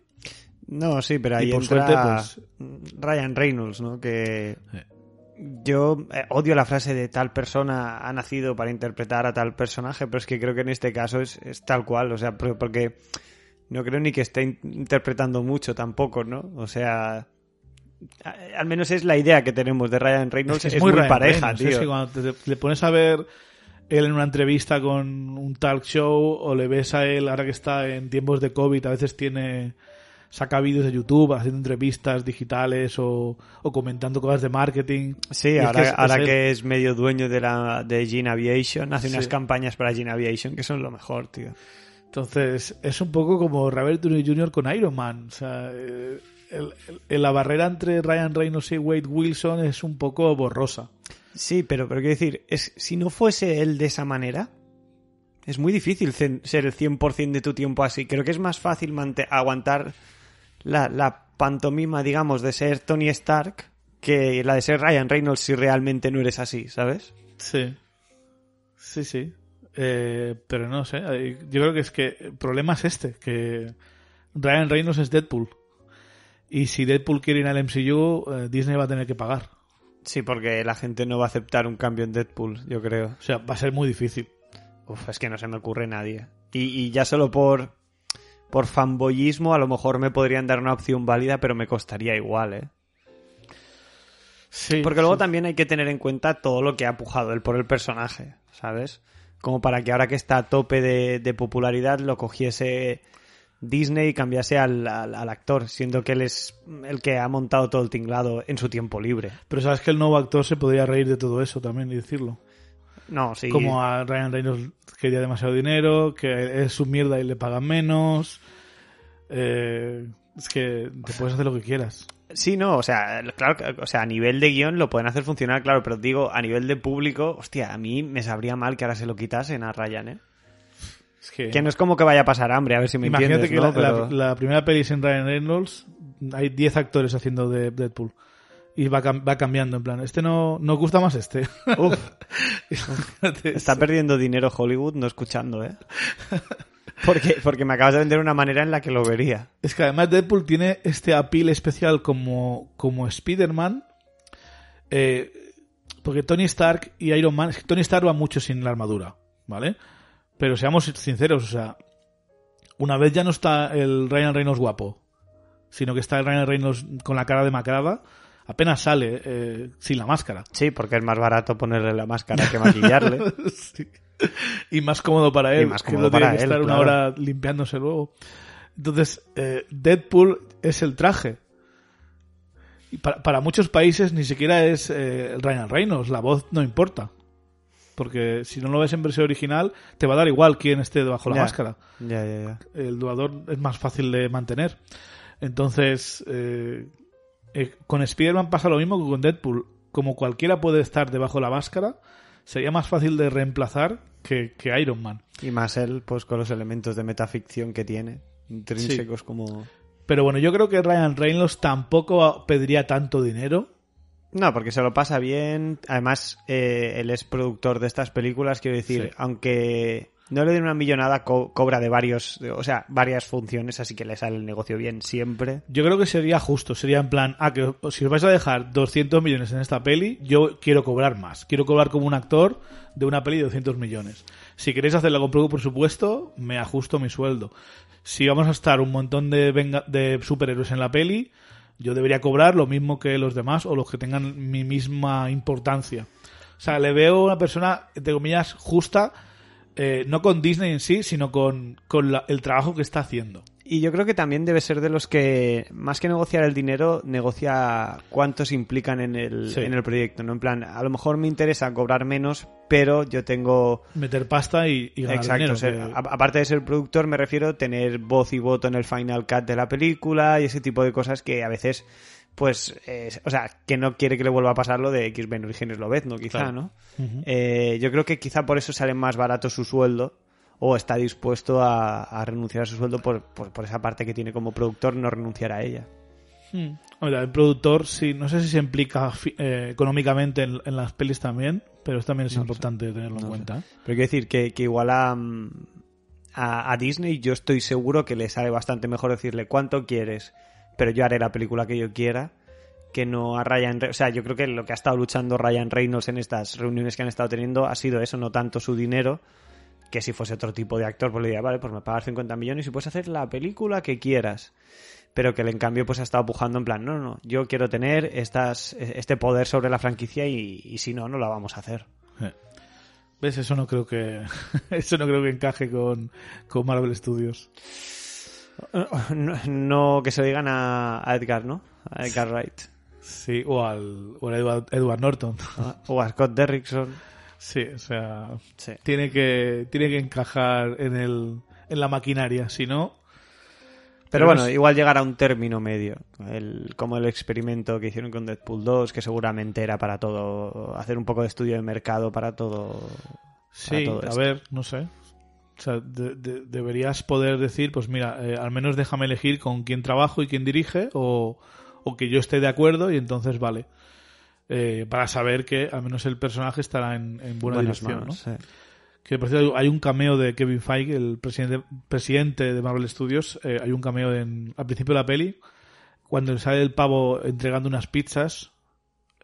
No, sí, pero ahí Y por entra suerte, pues- Ryan Reynolds, ¿no? Que Sí. yo eh, odio la frase de tal persona ha nacido para interpretar a tal personaje, pero es que creo que en este caso es, es tal cual, o sea, por- porque no creo ni que esté in- interpretando mucho tampoco, ¿no? O sea, al menos es la idea que tenemos de Ryan Reynolds, es, muy, pareja, Reynolds, tío. es que cuando te, le pones a ver él en una entrevista con un talk show o le ves a él ahora que está en tiempos de COVID, a veces tiene saca vídeos de YouTube haciendo entrevistas digitales o, o comentando cosas de marketing. Sí, es ahora, que es- ahora es él. que es medio dueño de la de Gene Aviation, hace unas campañas para Gene Aviation que son lo mejor, tío. Entonces, es un poco como Robert Downey Jr. con Iron Man. O sea, eh, el- el- la barrera entre Ryan Reynolds y Wade Wilson es un poco borrosa. Sí, pero, pero quiero decir, es, si no fuese él de esa manera, es muy difícil ser el 100% de tu tiempo así. Creo que es más fácil aguantar la, la pantomima, digamos, de ser Tony Stark que la de ser Ryan Reynolds si realmente no eres así, ¿sabes? Sí. Sí, sí. Eh, pero no sé. eh, Yo creo que es que el problema es este, que Ryan Reynolds es Deadpool. Y si Deadpool quiere ir al MCU, eh, Disney va a tener que pagar. Sí, porque la gente no va a aceptar un cambio en Deadpool, yo creo. O sea, va a ser muy difícil. Uf, es que no se me ocurre nadie. Y, y ya solo por, por fanboyismo a lo mejor me podrían dar una opción válida, pero me costaría igual, ¿eh? Sí. Porque luego sí. también hay que tener en cuenta todo lo que ha pujado él por el personaje, ¿sabes? Como para que ahora que está a tope de, de popularidad lo cogiese Disney y cambiase al, al- al actor, siendo que él es el que ha montado todo el tinglado en su tiempo libre. Pero sabes que el nuevo actor se podría reír de todo eso también y decirlo. No, sí. Como a Ryan Reynolds quería demasiado dinero, que es su mierda y le pagan menos. Eh, es que te puedes hacer lo que quieras. Sí, no, o sea, claro, o sea, a nivel de guion lo pueden hacer funcionar, claro, pero digo, a nivel de público, hostia, a mí me sabría mal que ahora se lo quitasen a Ryan, ¿eh? Es que, Que no es como que vaya a pasar hambre, a ver si me imagínate entiendes, que ¿no? la, Pero- la- la primera peli sin Ryan Reynolds hay 10 actores haciendo de Deadpool. Y va, cam- va cambiando, en plan, este no, no gusta más este. Uf, *laughs* está perdiendo dinero Hollywood no escuchando, ¿eh? *laughs* Porque, porque me acabas de vender una manera en la que lo vería. Es que además Deadpool tiene este appeal especial como, como Spider-Man. eh, porque Tony Stark y Iron Man. Tony Stark va mucho sin la armadura, ¿vale? Pero seamos sinceros, o sea, una vez ya no está el Ryan Reynolds guapo, sino que está el Ryan Reynolds con la cara demacrada, apenas sale eh, sin la máscara. Sí, porque es más barato ponerle la máscara que maquillarle. *laughs* Sí. *laughs* Y más cómodo para él. Y más que cómodo no tiene para que él, estar una hora limpiándose luego. Entonces, eh, Deadpool es el traje. Y para, para muchos países ni siquiera es eh, Ryan Reynolds. La voz no importa. Porque si no lo ves en versión original, te va a dar igual quién esté debajo de la Ya. máscara. ya, ya, ya. El dudador es más fácil de mantener. Entonces, eh, eh, con Spider-Man pasa lo mismo que con Deadpool. Como cualquiera puede estar debajo de la máscara, sería más fácil de reemplazar que, que Iron Man. Y más él, pues con los elementos de metaficción que tiene, intrínsecos como... Pero bueno, yo creo que Ryan Reynolds tampoco pediría tanto dinero. No, porque se lo pasa bien. Además, eh, él es productor de estas películas, quiero decir, Sí. aunque no le den una millonada, co- cobra de varios, o sea, varias funciones, así que le sale el negocio bien siempre. Yo creo que sería justo, sería en plan, ah, que si os vais a dejar 200 millones en esta peli, yo quiero cobrar más. Quiero cobrar como un actor de una peli de 200 millones. Si queréis hacerla con poco presupuesto, me ajusto mi sueldo. Si vamos a estar un montón de, venga- de superhéroes en la peli, yo debería cobrar lo mismo que los demás o los que tengan mi misma importancia. O sea, le veo una persona, entre comillas, justa, eh, no con Disney en sí, sino con, con la- el trabajo que está haciendo. Y yo creo que también debe ser de los que, más que negociar el dinero, negocia cuántos implican en el, Sí. en el proyecto, ¿no? En plan, a lo mejor me interesa cobrar menos, pero yo tengo... Meter pasta y, y ganar Exacto, dinero. o sea, que- a- aparte de ser productor, me refiero a tener voz y voto en el final cut de la película y ese tipo de cosas que a veces, pues, eh, o sea, que no quiere que le vuelva a pasar lo de X-Men Orígenes Lobezno, quizá, Claro. ¿no? Eh, yo creo que quizá por eso sale más barato su sueldo o está dispuesto a, a renunciar a su sueldo por, por, por esa parte que tiene como productor, no renunciar a ella. Hmm. Hombre, el productor, sí, no sé si se implica eh, económicamente en, en las pelis también, pero esto también es No importante tenerlo en cuenta. Pero quiero decir que, que igual a, a, a Disney yo estoy seguro que le sale bastante mejor decirle cuánto quieres, pero yo haré la película que yo quiera, que no a Ryan Re- O sea, yo creo que lo que ha estado luchando Ryan Reynolds en estas reuniones que han estado teniendo ha sido eso, no tanto su dinero, que si fuese otro tipo de actor, pues le diría, vale, pues me pagas 50 millones y puedes hacer la película que quieras. Pero que él, en cambio, pues ha estado pujando en plan, no, no, no, yo quiero tener estas, este poder sobre la franquicia y, y si no, no la vamos a hacer. Eh. ¿Ves? Eso no creo que *laughs* eso no creo que encaje con, con Marvel Studios. No, *laughs* no que se lo digan a, a Edgar, ¿no? A Edgar Wright. Sí, o al, o al Edward, Edward Norton. O a Scott Derrickson. Sí, o sea, Sí. tiene que tiene que encajar en el en la maquinaria, si no Pero Pero bueno, es- igual llegará a un término medio. El, como el experimento que hicieron con Deadpool 2, que seguramente era para todo. Hacer un poco de estudio de mercado para todo. Sí, todo a esto. ver, no sé. O sea, de- de- deberías poder decir, pues mira, eh, al menos déjame elegir con quién trabajo y quién dirige, o, o que yo esté de acuerdo y entonces vale. Eh, para saber que al menos el personaje estará en, en buena Buenas dirección, manos, ¿no? sí. Que por cierto, hay un cameo de Kevin Feige, el presidente, presidente de Marvel Studios. eh, hay un cameo en, al principio de la peli, cuando sale el pavo entregando unas pizzas,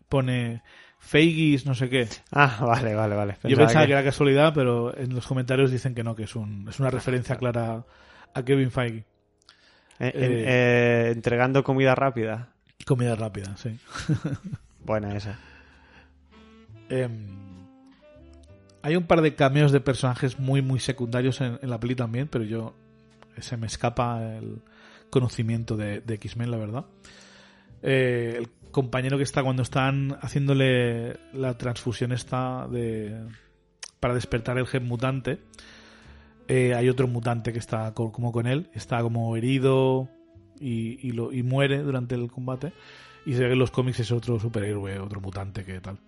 pone Feigis, no sé qué. Ah, vale, vale, vale. Yo pensaba que... era casualidad, pero en los comentarios dicen que no, que es, un, es una referencia clara a Kevin Feige. Eh, en- eh, entregando comida rápida. Comida rápida, sí. *laughs* Buena esa. Em, hay un par de cameos de personajes muy, muy secundarios en, en la peli también, pero yo se me escapa el conocimiento de, de X-Men, la verdad. Eh, el compañero que está cuando están haciéndole la transfusión esta de para despertar el gen mutante. eh, hay otro mutante que está co- como con él, está como herido y, y, lo, y muere durante el combate. Y se ve que en los cómics es otro superhéroe, otro mutante que tal.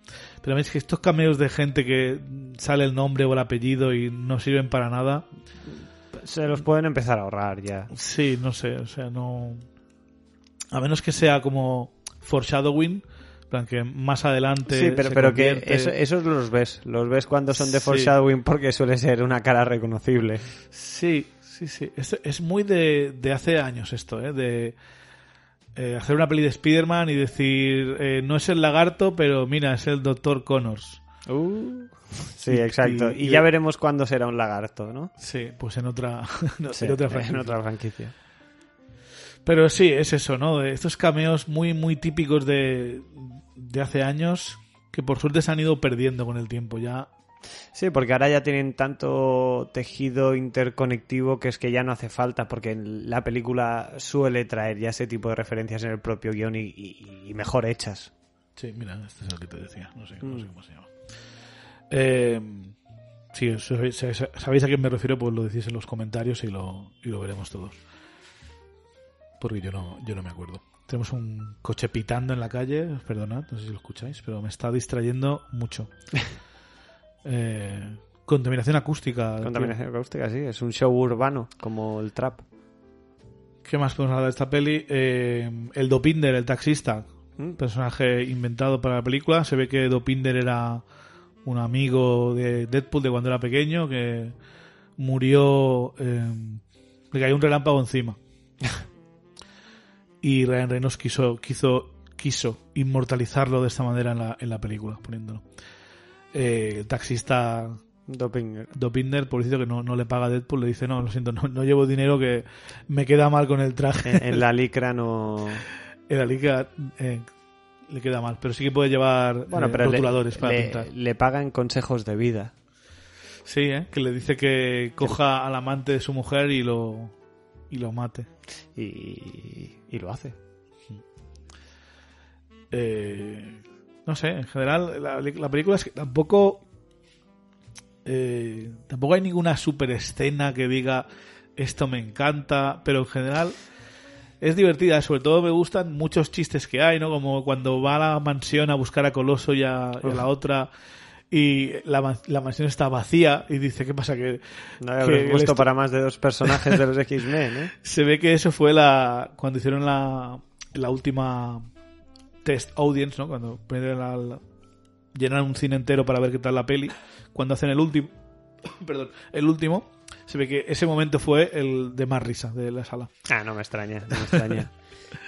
Pero es que estos cameos de gente que sale el nombre o el apellido y no sirven para nada, Se los pueden empezar a ahorrar ya. sí, no sé, o sea, no... A menos que sea como foreshadowing, plan que más adelante... Sí, pero, se pero que eso, esos los ves. Los ves cuando son de Sí. foreshadowing porque suele ser una cara reconocible. Sí, sí, sí. Es, es muy de, de hace años esto, ¿eh? De eh, hacer una peli de Spider-Man y decir, eh, no es el lagarto, pero mira, es el Doctor Connors. Sí, exacto. y- Y ya veremos cuándo será un lagarto, ¿no? Sí, pues en otra, *laughs* no, Sí, en otra en franquicia. otra franquicia. Pero sí, es eso, ¿no? De estos cameos muy, muy típicos de, de hace años que por suerte se han ido perdiendo con el tiempo. Ya Sí, porque ahora ya tienen tanto tejido interconectivo que es que ya no hace falta, porque la película suele traer ya ese tipo de referencias en el propio guion y, y- y mejor hechas. Sí, mira, este es el que te decía. No sé, Mm. no sé cómo se llama. Eh, sí, sabéis, sabéis a quién me refiero, pues lo decís en los comentarios y lo, y lo veremos todos. Porque yo no, yo no me acuerdo. Tenemos un coche pitando en la calle, perdonad, no sé si lo escucháis, pero me está distrayendo mucho. *laughs* Eh, contaminación acústica. tío. Contaminación acústica, sí, es un show urbano, como el trap. ¿Qué más podemos hablar de esta peli? Eh, el Dopinder, el taxista, ¿Mm? personaje inventado para la película. Se ve que Dopinder era un amigo de Deadpool de cuando era pequeño, que murió, eh, le cayó un relámpago encima. *laughs* y Ryan Reynolds quiso, quiso, quiso inmortalizarlo de esta manera en la, en la película, poniéndolo. Eh, el taxista Dopinger. Dopinder, pobrecito que no, no le paga a Deadpool, le dice, no, lo siento, no, no llevo dinero que me queda mal con el traje. En, en la licra no... *laughs* En la liga eh, le queda mal, pero sí que puede llevar Bueno, eh, pero le, para le- pintar. le pagan consejos de vida. Sí, ¿eh? que le dice que coja al amante de su mujer y lo, y lo mate. Y, y lo hace. Eh, no sé, en general la, la película es que tampoco eh, tampoco hay ninguna super escena que diga esto me encanta, pero en general es divertida, sobre todo me gustan muchos chistes que hay, ¿no? Como cuando va a la mansión a buscar a Coloso y a, y a la otra y la, la mansión está vacía y dice, ¿qué pasa? Que, No había puesto esto- para más de dos personajes de los X-Men, ¿eh? *laughs* se ve que eso fue la cuando hicieron la, la última test audience, ¿no? Cuando la- llenan un cine entero para ver qué tal la peli, cuando hacen el último, *coughs* perdón, el último, se ve que ese momento fue el de más risa de la sala. Ah, no me extraña, no me extraña. *laughs*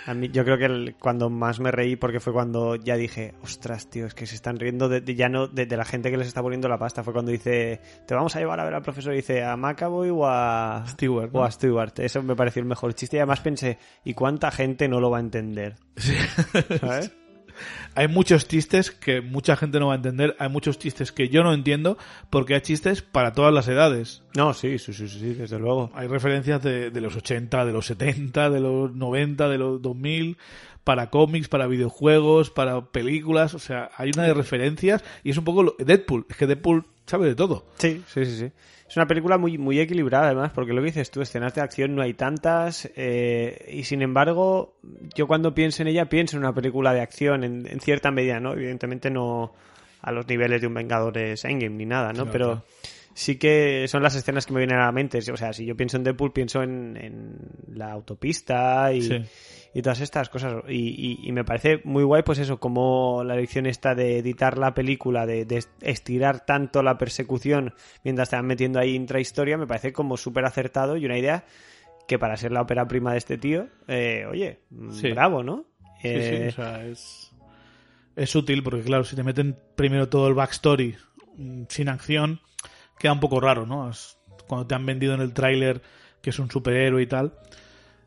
A mí, yo creo que el- cuando más me reí porque fue cuando ya dije, ostras, tío, es que se están riendo de, de- ya no de, de la gente que les está poniendo la pasta. Fue cuando dice, te vamos a llevar a ver al profesor y dice, a Macaboy o a Stewart, ¿no? O a Stewart. Eso me pareció el mejor chiste y además pensé, ¿y cuánta gente no lo va a entender? ¿Sabes? *laughs* Hay muchos chistes que mucha gente no va a entender, hay muchos chistes que yo no entiendo porque hay chistes para todas las edades. No, sí, sí, sí, sí, desde luego. Hay referencias de, de los 80, de los 70, de los 90, de los 2000, para cómics, para videojuegos, para películas. O sea, hay una de referencias y es un poco Deadpool. Es que Deadpool sabe de todo. Sí, sí, sí, sí. Es una película muy, muy equilibrada, además, porque lo que dices tú, escenas de acción no hay tantas, eh, y sin embargo, yo cuando pienso en ella, pienso en una película de acción, en, en cierta medida, ¿no? Evidentemente no a los niveles de un Vengadores Endgame ni nada, ¿no? Claro, Pero claro. sí que son las escenas que me vienen a la mente. O sea, si yo pienso en Deadpool, pienso en, en la autopista y, Sí. Y todas estas cosas. Y, y- y me parece muy guay, pues eso, como la elección esta de editar la película, de, de estirar tanto la persecución mientras te van metiendo ahí intrahistoria, me parece como súper acertado y una idea que para ser la ópera prima de este tío, eh, oye, mm, Sí. bravo, ¿no? Sí, Eh, sí, o sea, es, es útil porque, claro, si te meten primero todo el backstory mm, sin acción, queda un poco raro, ¿no? Es cuando te han vendido en el tráiler que es un superhéroe y tal.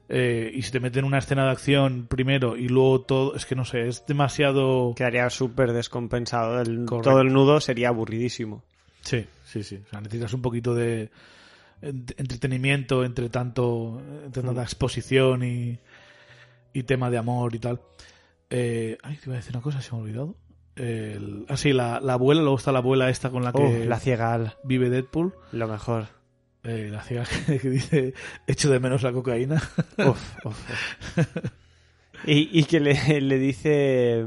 Eh, y si te meten una escena de acción primero y luego todo, es que no sé, es demasiado... quedaría súper descompensado. El- todo el nudo sería aburridísimo. Sí, sí, sí. O sea, necesitas un poquito de ent- entretenimiento entre tanto, entre tanta Mm. exposición y, y tema de amor y tal. Eh, ay, te iba a decir una cosa, se me ha olvidado. El, ah, sí, la, la abuela, luego está la abuela esta con la que Oh, la ciega vive Deadpool. lo mejor. Eh, la ciega que, *laughs* que dice, echo de menos la cocaína. Uf, uf, uf. *laughs* Y, y que le, le dice,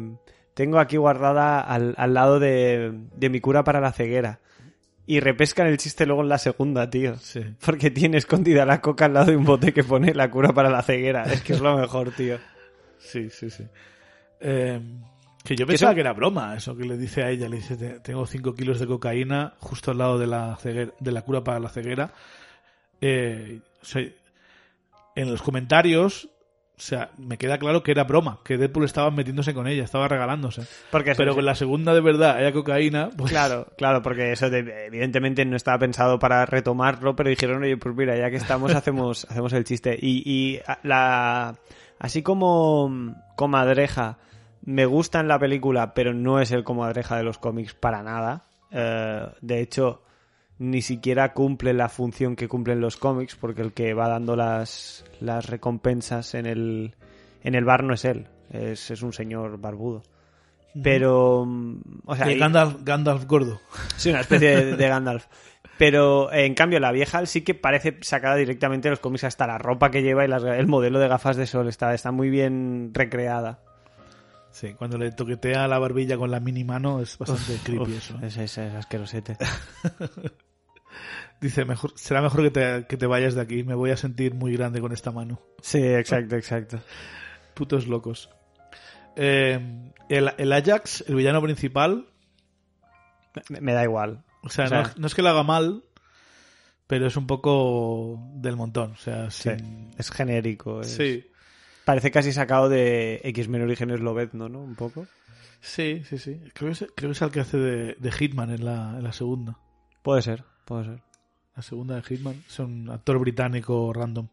tengo aquí guardada al, al lado de, de mi cura para la ceguera. Y repescan el chiste luego en la segunda, tío. Sí. Porque tiene escondida la coca al lado de un bote que pone la cura para la ceguera. Es que es lo mejor, tío. Sí, sí, sí. Eh, que yo pensaba que era broma, eso que le dice a ella, le dice, "Te- tengo 5 kilos de cocaína justo al lado de la, ceguera- de la cura para la ceguera. Eh, o sea, en los comentarios, o sea, me queda claro que era broma, que Deadpool estaba metiéndose con ella, estaba regalándose. Porque Pero con la segunda de verdad haya cocaína, pues Claro, claro, porque eso de- evidentemente no estaba pensado para retomarlo, pero dijeron, oye, pues mira, ya que estamos, *laughs* hacemos, hacemos el chiste. Y, y la, así como comadreja me gusta en la película, pero no es el comadreja de los cómics para nada. Eh, de hecho, ni siquiera cumple la función que cumplen los cómics, porque el que va dando las, las recompensas en el, en el bar no es él, es, es un señor barbudo. Pero, mm, o sea, y- Gandalf, Gandalf gordo. Sí, una especie de, de *laughs* Gandalf. Pero en cambio la vieja sí que parece sacada directamente de los cómics, hasta la ropa que lleva y las- el modelo de gafas de sol está, está muy bien recreada. Sí, cuando le toquetea la barbilla con la mini mano es bastante creepy Uf, eso. ¿eh? Es, es, es asquerosete. *laughs* Dice, mejor, será mejor que te, que te vayas de aquí, me voy a sentir muy grande con esta mano. Sí, exacto, exacto. *laughs* Putos locos. Eh, el, el Ajax, el villano principal, Me, me da igual. o sea, O sea- no, no es que lo haga mal, pero es un poco del montón. O sea, Sí, es genérico. es- sí, Parece casi sacado de X-Men Orígenes Lobezno, ¿no? Un poco. sí, sí, sí. Creo que es, creo que es el que hace de, de Hitman en la, en la segunda. Puede ser, puede ser. La segunda de Hitman. Es un actor británico random.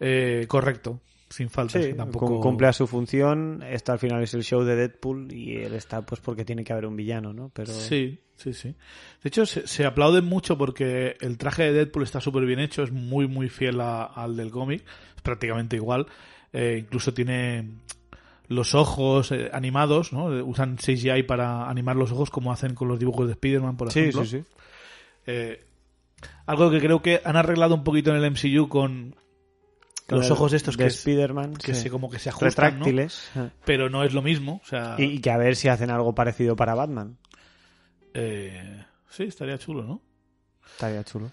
Eh, correcto, sin falta. Sí, tampoco... cum- cumple a su función. Esto al final es el show de Deadpool y él está pues porque tiene que haber un villano, ¿no? Pero Sí, sí, sí. De hecho, se, se aplauden mucho porque el traje de Deadpool está súper bien hecho, es muy, muy fiel a- al del cómic, es prácticamente igual. Eh, incluso tiene los ojos eh, animados, ¿no? Eh, Usan CGI para animar los ojos como hacen con los dibujos de Spider-Man, por sí, ejemplo. sí, sí. Eh, algo que creo que han arreglado un poquito en el MCU con los ojos estos de que, Spider-Man, que sí. se como que se ajustan, eh. pero no es lo mismo. O sea, Y, y que a ver si hacen algo parecido para Batman. eh, sí, estaría chulo, ¿no? Estaría chulo.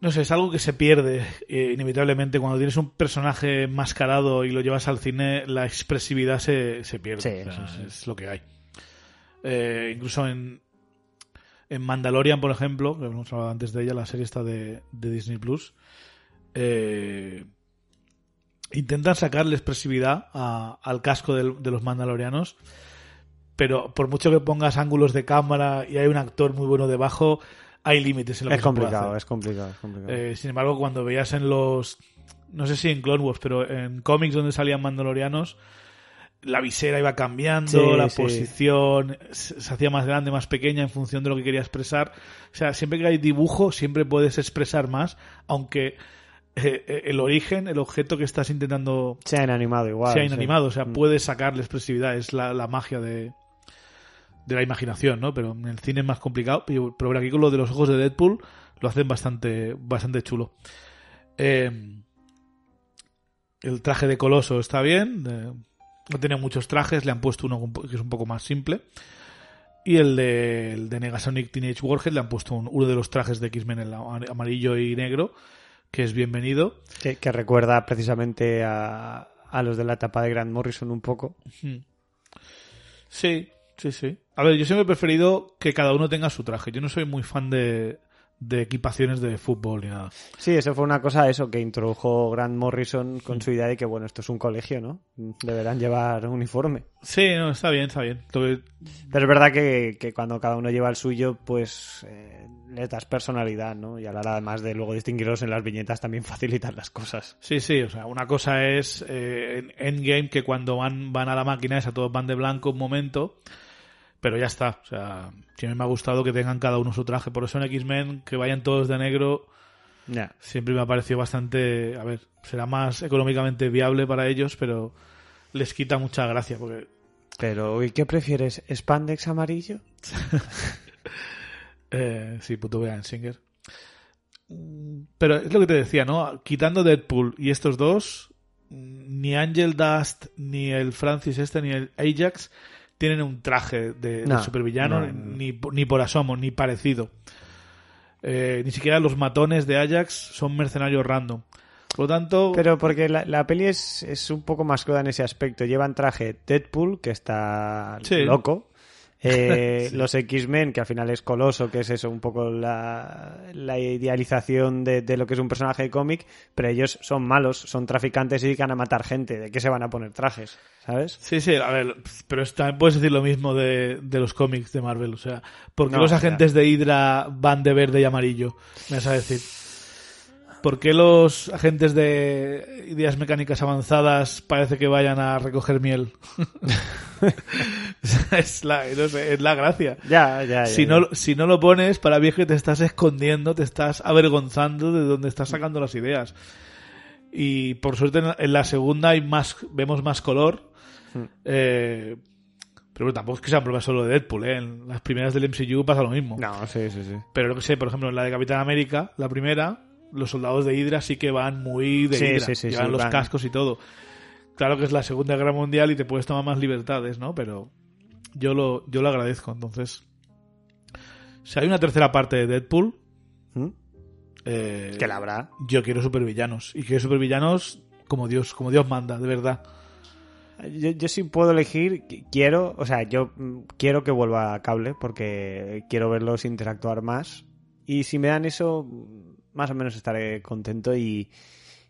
No sé, es algo que se pierde eh, inevitablemente. Cuando tienes un personaje mascarado y lo llevas al cine, la expresividad se, se pierde. Sí, O sea, sí, sí. Es lo que hay. Eh, incluso en, en Mandalorian, por ejemplo, que hemos hablado antes de ella, la serie esta de, de Disney Plus, eh, intentan sacarle expresividad a- al casco de los mandalorianos, pero por mucho que pongas ángulos de cámara y hay un actor muy bueno debajo, hay límites en lo Es que se puede complicado, hacer. es complicado, es complicado. Eh, sin embargo, cuando veías en los. No sé si en Clone Wars, pero en cómics donde salían mandalorianos, la visera iba cambiando, Sí, la sí. posición se se hacía más grande, más pequeña en función de lo que quería expresar. O sea, siempre que hay dibujo, siempre puedes expresar más, aunque eh, eh, el origen, el objeto que estás intentando Se han animado igual. sea sí. inanimado. O sea, Mm. puedes sacarle expresividad, es la, la magia de, de la imaginación, ¿no? Pero en el cine es más complicado. Pero pero aquí con lo de los ojos de Deadpool lo hacen bastante, bastante chulo. Eh, el traje de Coloso está bien. eh, no tiene muchos trajes, le han puesto uno que es un poco más simple. Y el de, el de Negasonic Teenage Warhead le han puesto un- uno de los trajes de X-Men, el amarillo y negro, que es bienvenido. Que, que recuerda precisamente a, a los de la etapa de Grant Morrison un poco. Sí, sí, sí. A ver, yo siempre he preferido que cada uno tenga su traje. Yo no soy muy fan de, de equipaciones de fútbol ni nada. Sí, eso fue una cosa eso que introdujo Grant Morrison con su idea de que bueno, esto es un colegio, ¿no? Deberán llevar uniforme. Sí, no, está bien, está bien. Pero es verdad que, que cuando cada uno lleva el suyo, pues eh, les das personalidad, ¿no? Y a la hora además de luego distinguirlos en las viñetas también *laughs* facilitan las cosas. Sí, sí, o sea, una cosa es eh, en Endgame que cuando van, van a la máquina esa todos van de blanco un momento, pero ya está. O sea, siempre me ha gustado que tengan cada uno su traje. Por eso en X-Men que vayan todos de negro siempre me ha parecido bastante, a ver, será más económicamente viable para ellos, pero les quita mucha gracia porque Pero, ¿y qué prefieres? ¿Spandex amarillo? *laughs* Eh, sí, puto Brian Singer. Mm, Pero es lo que te decía, ¿no? Quitando Deadpool y estos dos, mm, ni Angel Dust, ni el Francis este, ni el Ajax tienen un traje de, de No, supervillano, no, no. Ni, ni por asomo, ni parecido. Eh, ni siquiera los matones de Ajax son mercenarios random. Por lo tanto, Pero porque la, la peli es, es un poco más cruda en ese aspecto. Llevan traje Deadpool, que está Sí. loco. Eh, *laughs* Los X-Men, que al final es Coloso, que es eso, un poco la, la idealización de, de lo que es un personaje de cómic, pero ellos son malos, son traficantes y dedican a matar gente. ¿De qué se van a poner trajes? ¿Sabes? Sí, sí, a ver, pero también puedes decir lo mismo de, de los cómics de Marvel. O sea, ¿por qué No, los agentes de Hydra van de verde y amarillo? Me vas a decir. ¿Por qué los agentes de ideas mecánicas avanzadas parece que vayan a recoger miel? *laughs* es, la, no sé, es la gracia. Ya, ya, ya. Si ya. no, si no lo pones, para es que te estás escondiendo, te estás avergonzando de donde estás sacando las ideas. Y por suerte en la, segunda hay más, vemos más color. Hmm. Eh, pero bueno, tampoco es que sean pruebas solo de Deadpool, ¿eh? En las primeras del MCU pasa lo mismo. No, sí, sí, sí. Pero lo que sé, por ejemplo, en la de Capitán América, la primera, los soldados de Hydra sí que van muy de Sí, Hydra. sí, sí, Llevan los van. cascos y todo. Claro que es la Segunda Guerra Mundial y te puedes tomar más libertades, ¿no? Pero yo lo, yo lo agradezco. Entonces, si hay una tercera parte de Deadpool, ¿Mm? eh, Que la habrá. yo quiero supervillanos. Y quiero supervillanos como Dios, como Dios manda, de verdad. Yo, yo sí puedo elegir, qu- quiero, o sea, yo mm, quiero que vuelva a cable porque quiero verlos interactuar más. Y si me dan eso, más o menos estaré contento y,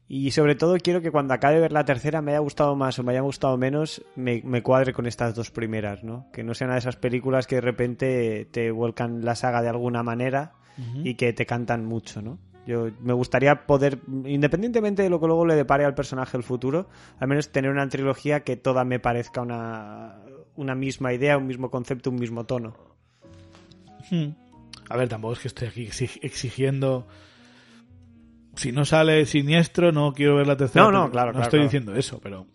y sobre todo quiero que cuando acabe de ver la tercera me haya gustado más o me haya gustado menos, me, me cuadre con estas dos primeras, ¿no? Que no sean de esas películas que de repente te vuelcan la saga de alguna manera y que te cantan mucho, ¿no? Yo me gustaría poder, independientemente de lo que luego le depare al personaje el futuro, al menos tener una trilogía que toda me parezca una, una misma idea, un mismo concepto, un mismo tono. Hmm. A ver, tampoco es que estoy aquí exig- exigiendo. Si no sale siniestro, no quiero ver la tercera. No, no, claro, No claro, estoy claro. diciendo eso, pero.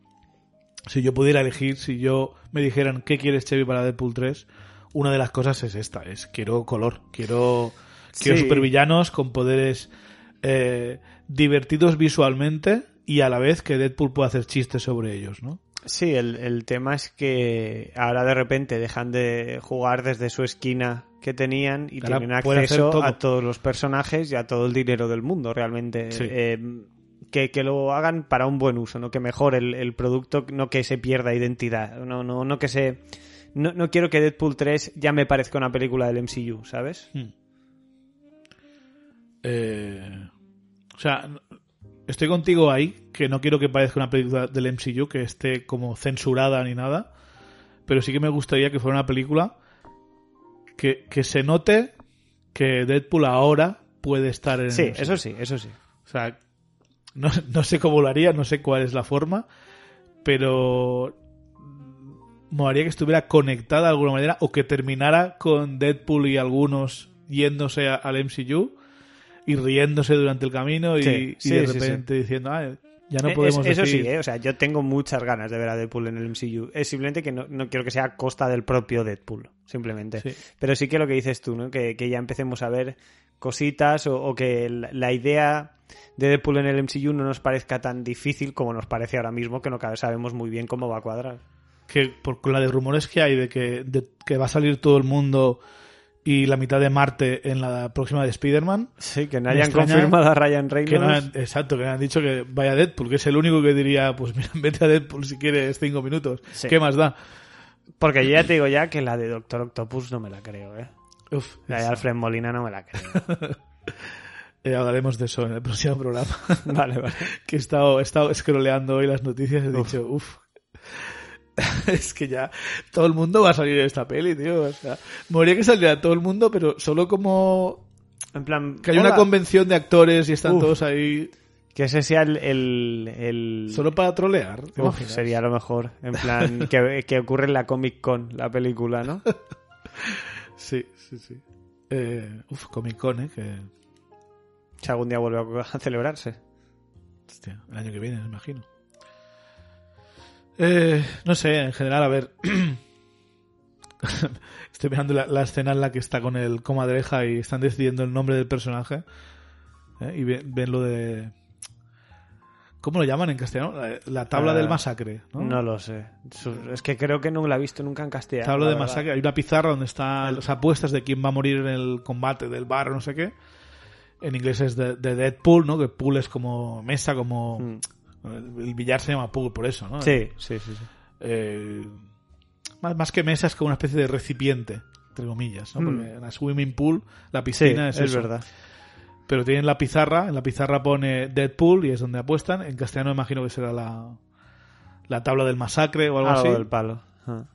Si yo pudiera elegir, si yo me dijeran qué quieres, Chevy, para Deadpool 3, una de las cosas es esta: es quiero color, quiero, quiero supervillanos con poderes eh, divertidos visualmente y a la vez que Deadpool pueda hacer chistes sobre ellos, ¿no? Sí, el, el tema es que ahora de repente dejan de jugar desde su esquina que tenían y Ahora tienen acceso todo. a todos los personajes y a todo el dinero del mundo realmente. Sí. Eh, que, que lo hagan para un buen uso, no que mejore el, el producto, no que se pierda identidad, no, no, no que se... No, no quiero que Deadpool 3 ya me parezca una película del MCU, ¿sabes? Hmm. Eh, o sea, estoy contigo ahí, que no quiero que parezca una película del MCU, que esté como censurada ni nada, pero sí que me gustaría que fuera una película que, que se note que Deadpool ahora puede estar en el Sí, MCU. eso sí, eso sí. O sea, no, no sé cómo lo haría, no sé cuál es la forma, pero molaría que estuviera conectada de alguna manera o que terminara con Deadpool y algunos yéndose a- al MCU y riéndose durante el camino y, Sí, y sí, de sí, repente diciendo, ah, ya no Eh, podemos es- eso decir... sí, eh, o sea, yo tengo muchas ganas de ver a Deadpool en el MCU. Es simplemente que no, no quiero que sea a costa del propio Deadpool, simplemente. Sí. Pero sí que lo que dices tú, ¿no? Que, que ya empecemos a ver cositas o, o que la, la idea de Deadpool en el MCU no nos parezca tan difícil como nos parece ahora mismo, que no sabemos muy bien cómo va a cuadrar. que por con la de rumores que hay de que, de que va a salir todo el mundo y la mitad de Marte en la próxima de Spider-Man, Sí, que no hayan confirmado a Ryan Que Reynolds. no han- exacto, que me han dicho que vaya Deadpool, que es el único que diría, pues mira, *laughs* vete a Deadpool si quieres cinco minutos. Sí. ¿Qué más da? Porque yo ya te digo ya que la de Doctor Octopus no me la creo, ¿eh? Uf, La de Alfred Molina no me la creo. *laughs* eh, hablaremos de eso en el próximo programa. *laughs* vale, vale. que he estado, he estado scrolleando hoy las noticias y he dicho, uff. *laughs* es que ya todo el mundo va a salir de esta peli, tío. O sea, moriría que saliera todo el mundo, pero solo como En plan, que hay una convención de actores y están Uf. todos ahí Que ese sea el... el, el- solo para trolear. ¿te Uf, sería lo mejor. En plan, *laughs* que, que ocurre en la Comic Con, la película, ¿no? *laughs* Sí, sí, sí. Eh, uf, Comic Con, eh, que Si algún día vuelve a celebrarse. Hostia, el año que viene, me imagino. Eh, no sé, en general, a ver. *clears throat* Estoy mirando la, la escena en la que está con el comadreja y están decidiendo el nombre del personaje. ¿eh? Y ven, ven lo de. ¿Cómo lo llaman en castellano? La, la tabla Ah, del masacre. ¿no? No lo sé. Es que creo que no la he visto nunca en castellano. Tabla la de verdad. masacre. Hay una pizarra donde están las apuestas de quién va a morir en el combate del bar no sé qué. En inglés es de, de Deadpool, ¿no? Que pool es como mesa, como. Mm. El, billar se llama pool por eso, ¿no? Sí, sí, sí. sí. Eh, más, más que mesa es como una especie de recipiente, entre comillas, ¿no? Mm. Porque la swimming pool, la Sí, piscina es, es, eso. verdad. Pero tienen la pizarra, en la pizarra pone Deadpool y es donde apuestan. En castellano imagino que será la, la tabla del masacre o algo, Algo así. del palo. Ah.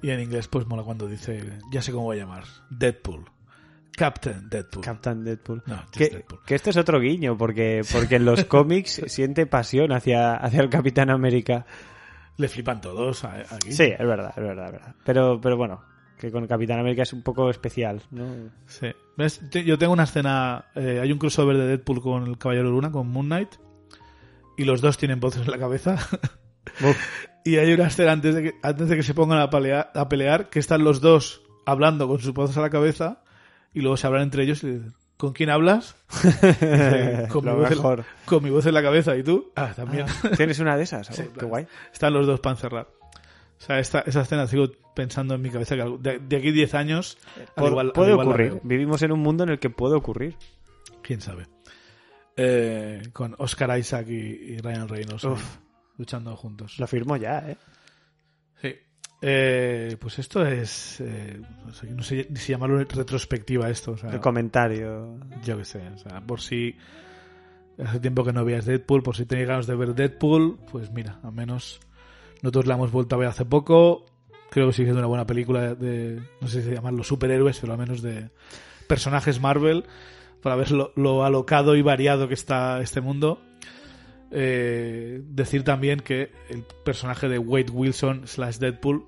Y en inglés pues mola cuando dice, ya sé cómo voy a llamar, Deadpool. Captain Deadpool. Captain Deadpool. No, just Que, Deadpool. que este es otro guiño, porque, porque en los *laughs* cómics siente pasión hacia, hacia el Capitán América. Le flipan todos a- aquí. Sí, es verdad, es verdad, es verdad. Pero, pero bueno, que con Capitán América es un poco especial, ¿no? Sí. Yo tengo una escena. eh, hay un crossover de Deadpool con el Caballero Luna, con Moon Knight. Y los dos tienen voces en la cabeza. *laughs* y hay una escena antes de que, antes de que se pongan a pelear, a pelear que están los dos hablando con sus voces a la cabeza. Y luego se hablan entre ellos y le dicen: ¿Con quién hablas? *laughs* Con, mi voz en, mejor. con mi voz en la cabeza. ¿Y tú? Ah, también. ¿Tienes una de esas? *laughs* Oh, Sí, qué claro. guay. Están los dos para encerrar. O sea, esta, esa escena sigo pensando en mi cabeza que de, de aquí 10 años. al Por- igual- al puede ocurrir. Vivimos en un mundo en el que puede ocurrir. Quién sabe. Eh, con Oscar Isaac y, y Ryan Reynolds Uf. luchando juntos. Lo firmo ya, ¿eh? Eh, pues esto es. eh, no sé, no sé ni si llamarlo retrospectiva esto. O sea, El comentario. yo qué sé. O sea, por si hace tiempo que no veías Deadpool, por si tenéis ganas de ver Deadpool, pues mira, al menos nosotros la hemos vuelto a ver hace poco. Creo que sigue siendo una buena película de. No sé si llamarlo superhéroes, pero al menos de personajes Marvel. Para ver lo, lo alocado y variado que está este mundo. Eh, decir también que el personaje de Wade Wilson slash Deadpool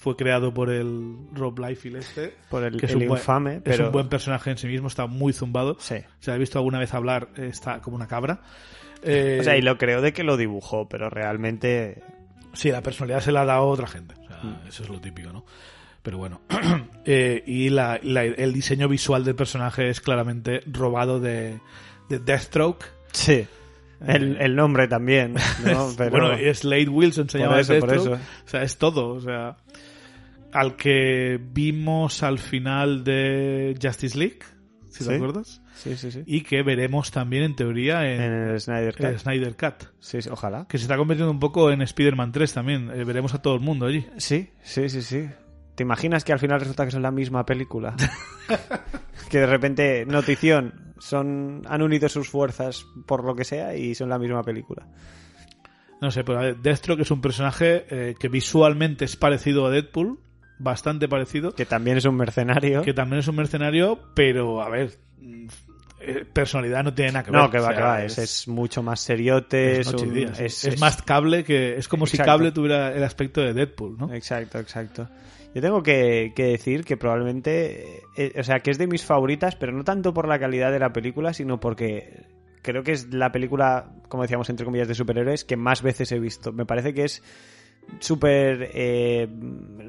fue creado por el Rob Liefeld este. Por el, que es el un buen- infame, Es un buen personaje en sí mismo, está muy zumbado. Sí. Se ha visto alguna vez hablar, eh, está como una cabra. Eh, O sea, y lo creo de que lo dibujó, pero realmente... Sí, la personalidad se la ha dado otra gente. O sea, Mm. Eso es lo típico, ¿no? Pero bueno. *clears throat* Eh, y la- la- el diseño visual del personaje es claramente robado de, de Deathstroke. Sí. El, el nombre también, ¿no? *laughs* Pero... Bueno, es Slade Wilson, se llama eso, por eso. O sea, es todo. O sea, al que vimos al final de Justice League, si Sí. te acuerdas. Sí, sí, sí. Y que veremos también en teoría en, En el Snyder el Cut. Snyder Cut. Sí, sí, ojalá. Que se está convirtiendo un poco en Spider-Man 3 también. Eh, veremos a todo el mundo allí. Sí, sí, sí, sí. ¿Te imaginas que al final resulta que son la misma película? *laughs* que de repente, notición, son han unido sus fuerzas por lo que sea y son la misma película. No sé, pero a ver, Deathstroke es un personaje eh, que visualmente es parecido a Deadpool, bastante parecido, Que también es un mercenario. que también es un mercenario, pero a ver, mm, eh, personalidad no tiene nada que ver. No, que va, O sea, que va. Es, es mucho más seriote. es Es, un- más cable que. Es como si cable tuviera el aspecto de Deadpool, ¿no? Exacto, exacto. Yo tengo que, que decir que probablemente, eh, o sea, que es de mis favoritas, pero no tanto por la calidad de la película, sino porque creo que es la película, como decíamos, entre comillas, de superhéroes que más veces he visto. Me parece que es súper... eh,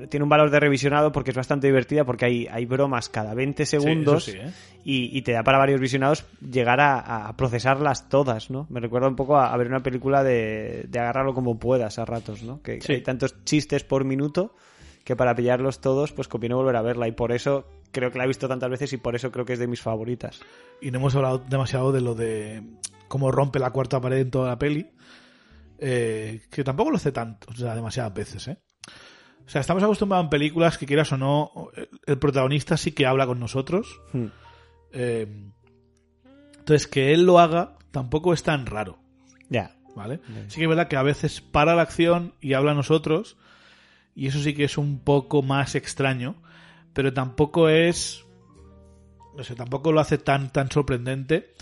tiene un valor de revisionado porque es bastante divertida, porque hay, hay bromas cada 20 Sí, segundos sí, ¿eh? y, y te da para varios visionados llegar a, a procesarlas todas, ¿no? Me recuerda un poco a, a ver una película de, de agarrarlo como puedas a ratos, ¿no? Que Sí. hay tantos chistes por minuto que para pillarlos todos, pues conviene volver a verla y por eso creo que la he visto tantas veces y por eso creo que es de mis favoritas. Y no hemos hablado demasiado de lo de cómo rompe la cuarta pared en toda la peli. eh, que tampoco lo hace tanto, o sea, demasiadas veces, ¿eh? O sea, estamos acostumbrados en películas que quieras o no, el- protagonista sí que habla con nosotros. Hmm. eh, entonces, que él lo haga tampoco es tan raro, Ya. ¿vale? Sí que es verdad que a veces para la acción y habla a nosotros, y eso sí que es un poco más extraño, pero tampoco es. No sé, tampoco lo hace tan, tan sorprendente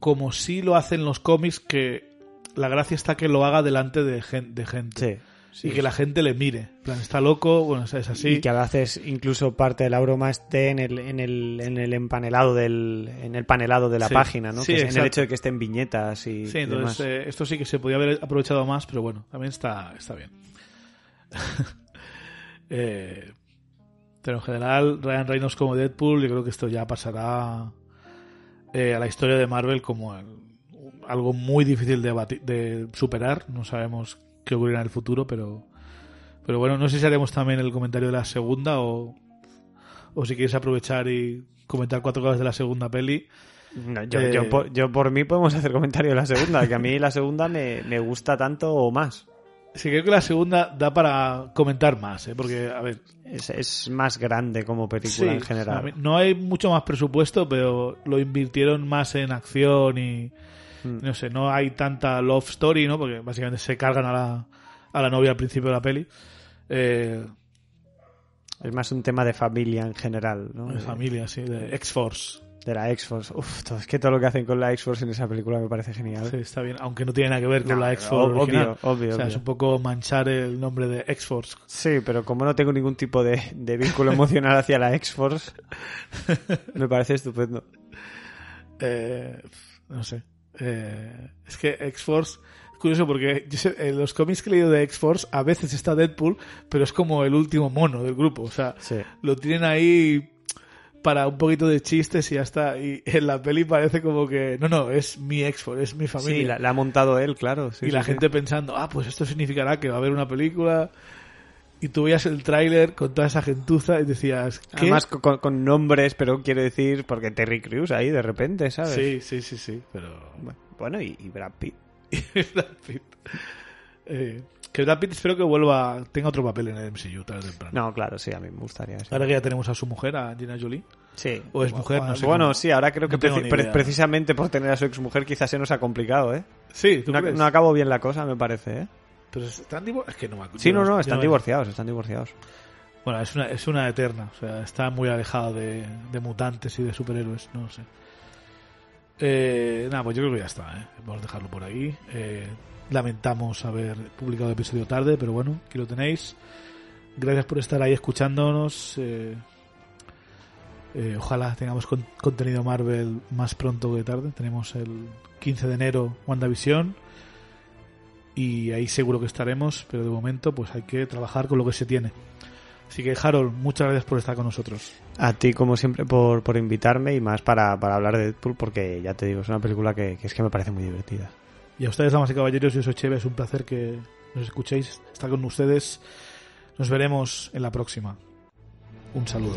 como sí lo hacen los cómics, que la gracia está que lo haga delante de, gen- de gente. Sí. y que la gente le mire. Plan, está loco, bueno, es así. Y que a veces incluso parte de la broma esté en el, en el, en el empanelado del, en el panelado de la Sí. página, ¿no? Sí, Que es en el hecho de que estén viñetas y Sí, entonces demás. eh, esto sí que se podía haber aprovechado más, pero bueno, también está, está bien. *laughs* Eh, pero en general, Ryan Reynolds como Deadpool, yo creo que esto ya pasará eh, a la historia de Marvel como el- algo muy difícil de, superar. No sabemos qué ocurrirá en el futuro, pero, pero bueno, no sé si haremos también el comentario de la segunda o, o si quieres aprovechar y comentar cuatro cosas de la segunda peli. No, yo, Eh, yo, por, yo por mí podemos hacer comentario de la segunda, que a mí la segunda me, me gusta tanto o más. Sí, creo que la segunda da para comentar más, ¿eh? porque, a ver, Es, es más grande como película sí, en general. no hay mucho más presupuesto, pero lo invirtieron más en acción y, Mm. no sé, no hay tanta love story, ¿no? Porque básicamente se cargan a la, a la novia al principio de la peli. Eh, Es más un tema de familia en general, ¿no? De- familia, sí, de X-Force. De la X-Force. Uf, todo- es que todo lo que hacen con la X-Force en esa película me parece genial. Sí, está bien, aunque no tiene nada que ver con No, la X-Force obvio, original. obvio, o sea, obvio. es un poco manchar el nombre de X-Force. Sí, pero como no tengo ningún tipo de, de vínculo emocional hacia la X-Force, me parece estupendo. *laughs* Eh, no sé. Eh, es que X-Force. Curioso porque yo sé, en los cómics que he leído de X-Force a veces está Deadpool, pero es como el último mono del grupo. O sea, Sí. lo tienen ahí para un poquito de chistes y ya está. Y en la peli parece como que. No, no, es mi X-Force, es mi familia. Sí, la, la ha montado él, claro. sí, y la sí, gente pensando, ah, pues esto significará que va a haber una película. Y tú veías el tráiler con toda esa gentuza y decías, ¿qué? Además con, con nombres, pero quiero decir, porque Terry Crews ahí de repente, ¿sabes? sí, sí, sí, sí, pero. Bueno, y, y Brad Pitt. *laughs* Brad Pitt. Eh, que Brad Pitt espero que vuelva, tenga otro papel en el MCU tarde o temprano. No, claro, sí, a mí me gustaría. Ahora que ya tenemos a su mujer, a Gina Jolie. Sí. O es mujer, no sé. Bueno, cómo- sí, ahora creo que no preci- pre- precisamente por tener a su exmujer quizás se nos ha complicado, ¿eh? Sí, ¿tú No, crees? no acabó bien la cosa, me parece, ¿eh? Pero están divorciados. Es que no me acuerdo. Sí, no, no, están divorciados, están divorciados. Bueno, es una, es una eterna. O sea, está muy alejado de, de mutantes y de superhéroes. No sé. Eh, nada, pues yo creo que ya está. ¿eh? Vamos a dejarlo por ahí. Eh, lamentamos haber publicado el episodio tarde, pero bueno, aquí lo tenéis. Gracias por estar ahí escuchándonos. eh, eh, ojalá tengamos con- contenido Marvel más pronto que tarde. Tenemos el 15 de enero WandaVision. Y ahí seguro que estaremos, pero de momento pues hay que trabajar con lo que se tiene. Así que Harold, muchas gracias por estar con nosotros. A ti, como siempre, por, por invitarme y más para, para hablar de Deadpool, porque ya te digo, es una película que, que es que me parece muy divertida. Y a ustedes, damas y caballeros, yo soy Cheve, es un placer que nos escuchéis, estar con ustedes. Nos veremos en la próxima. Un saludo.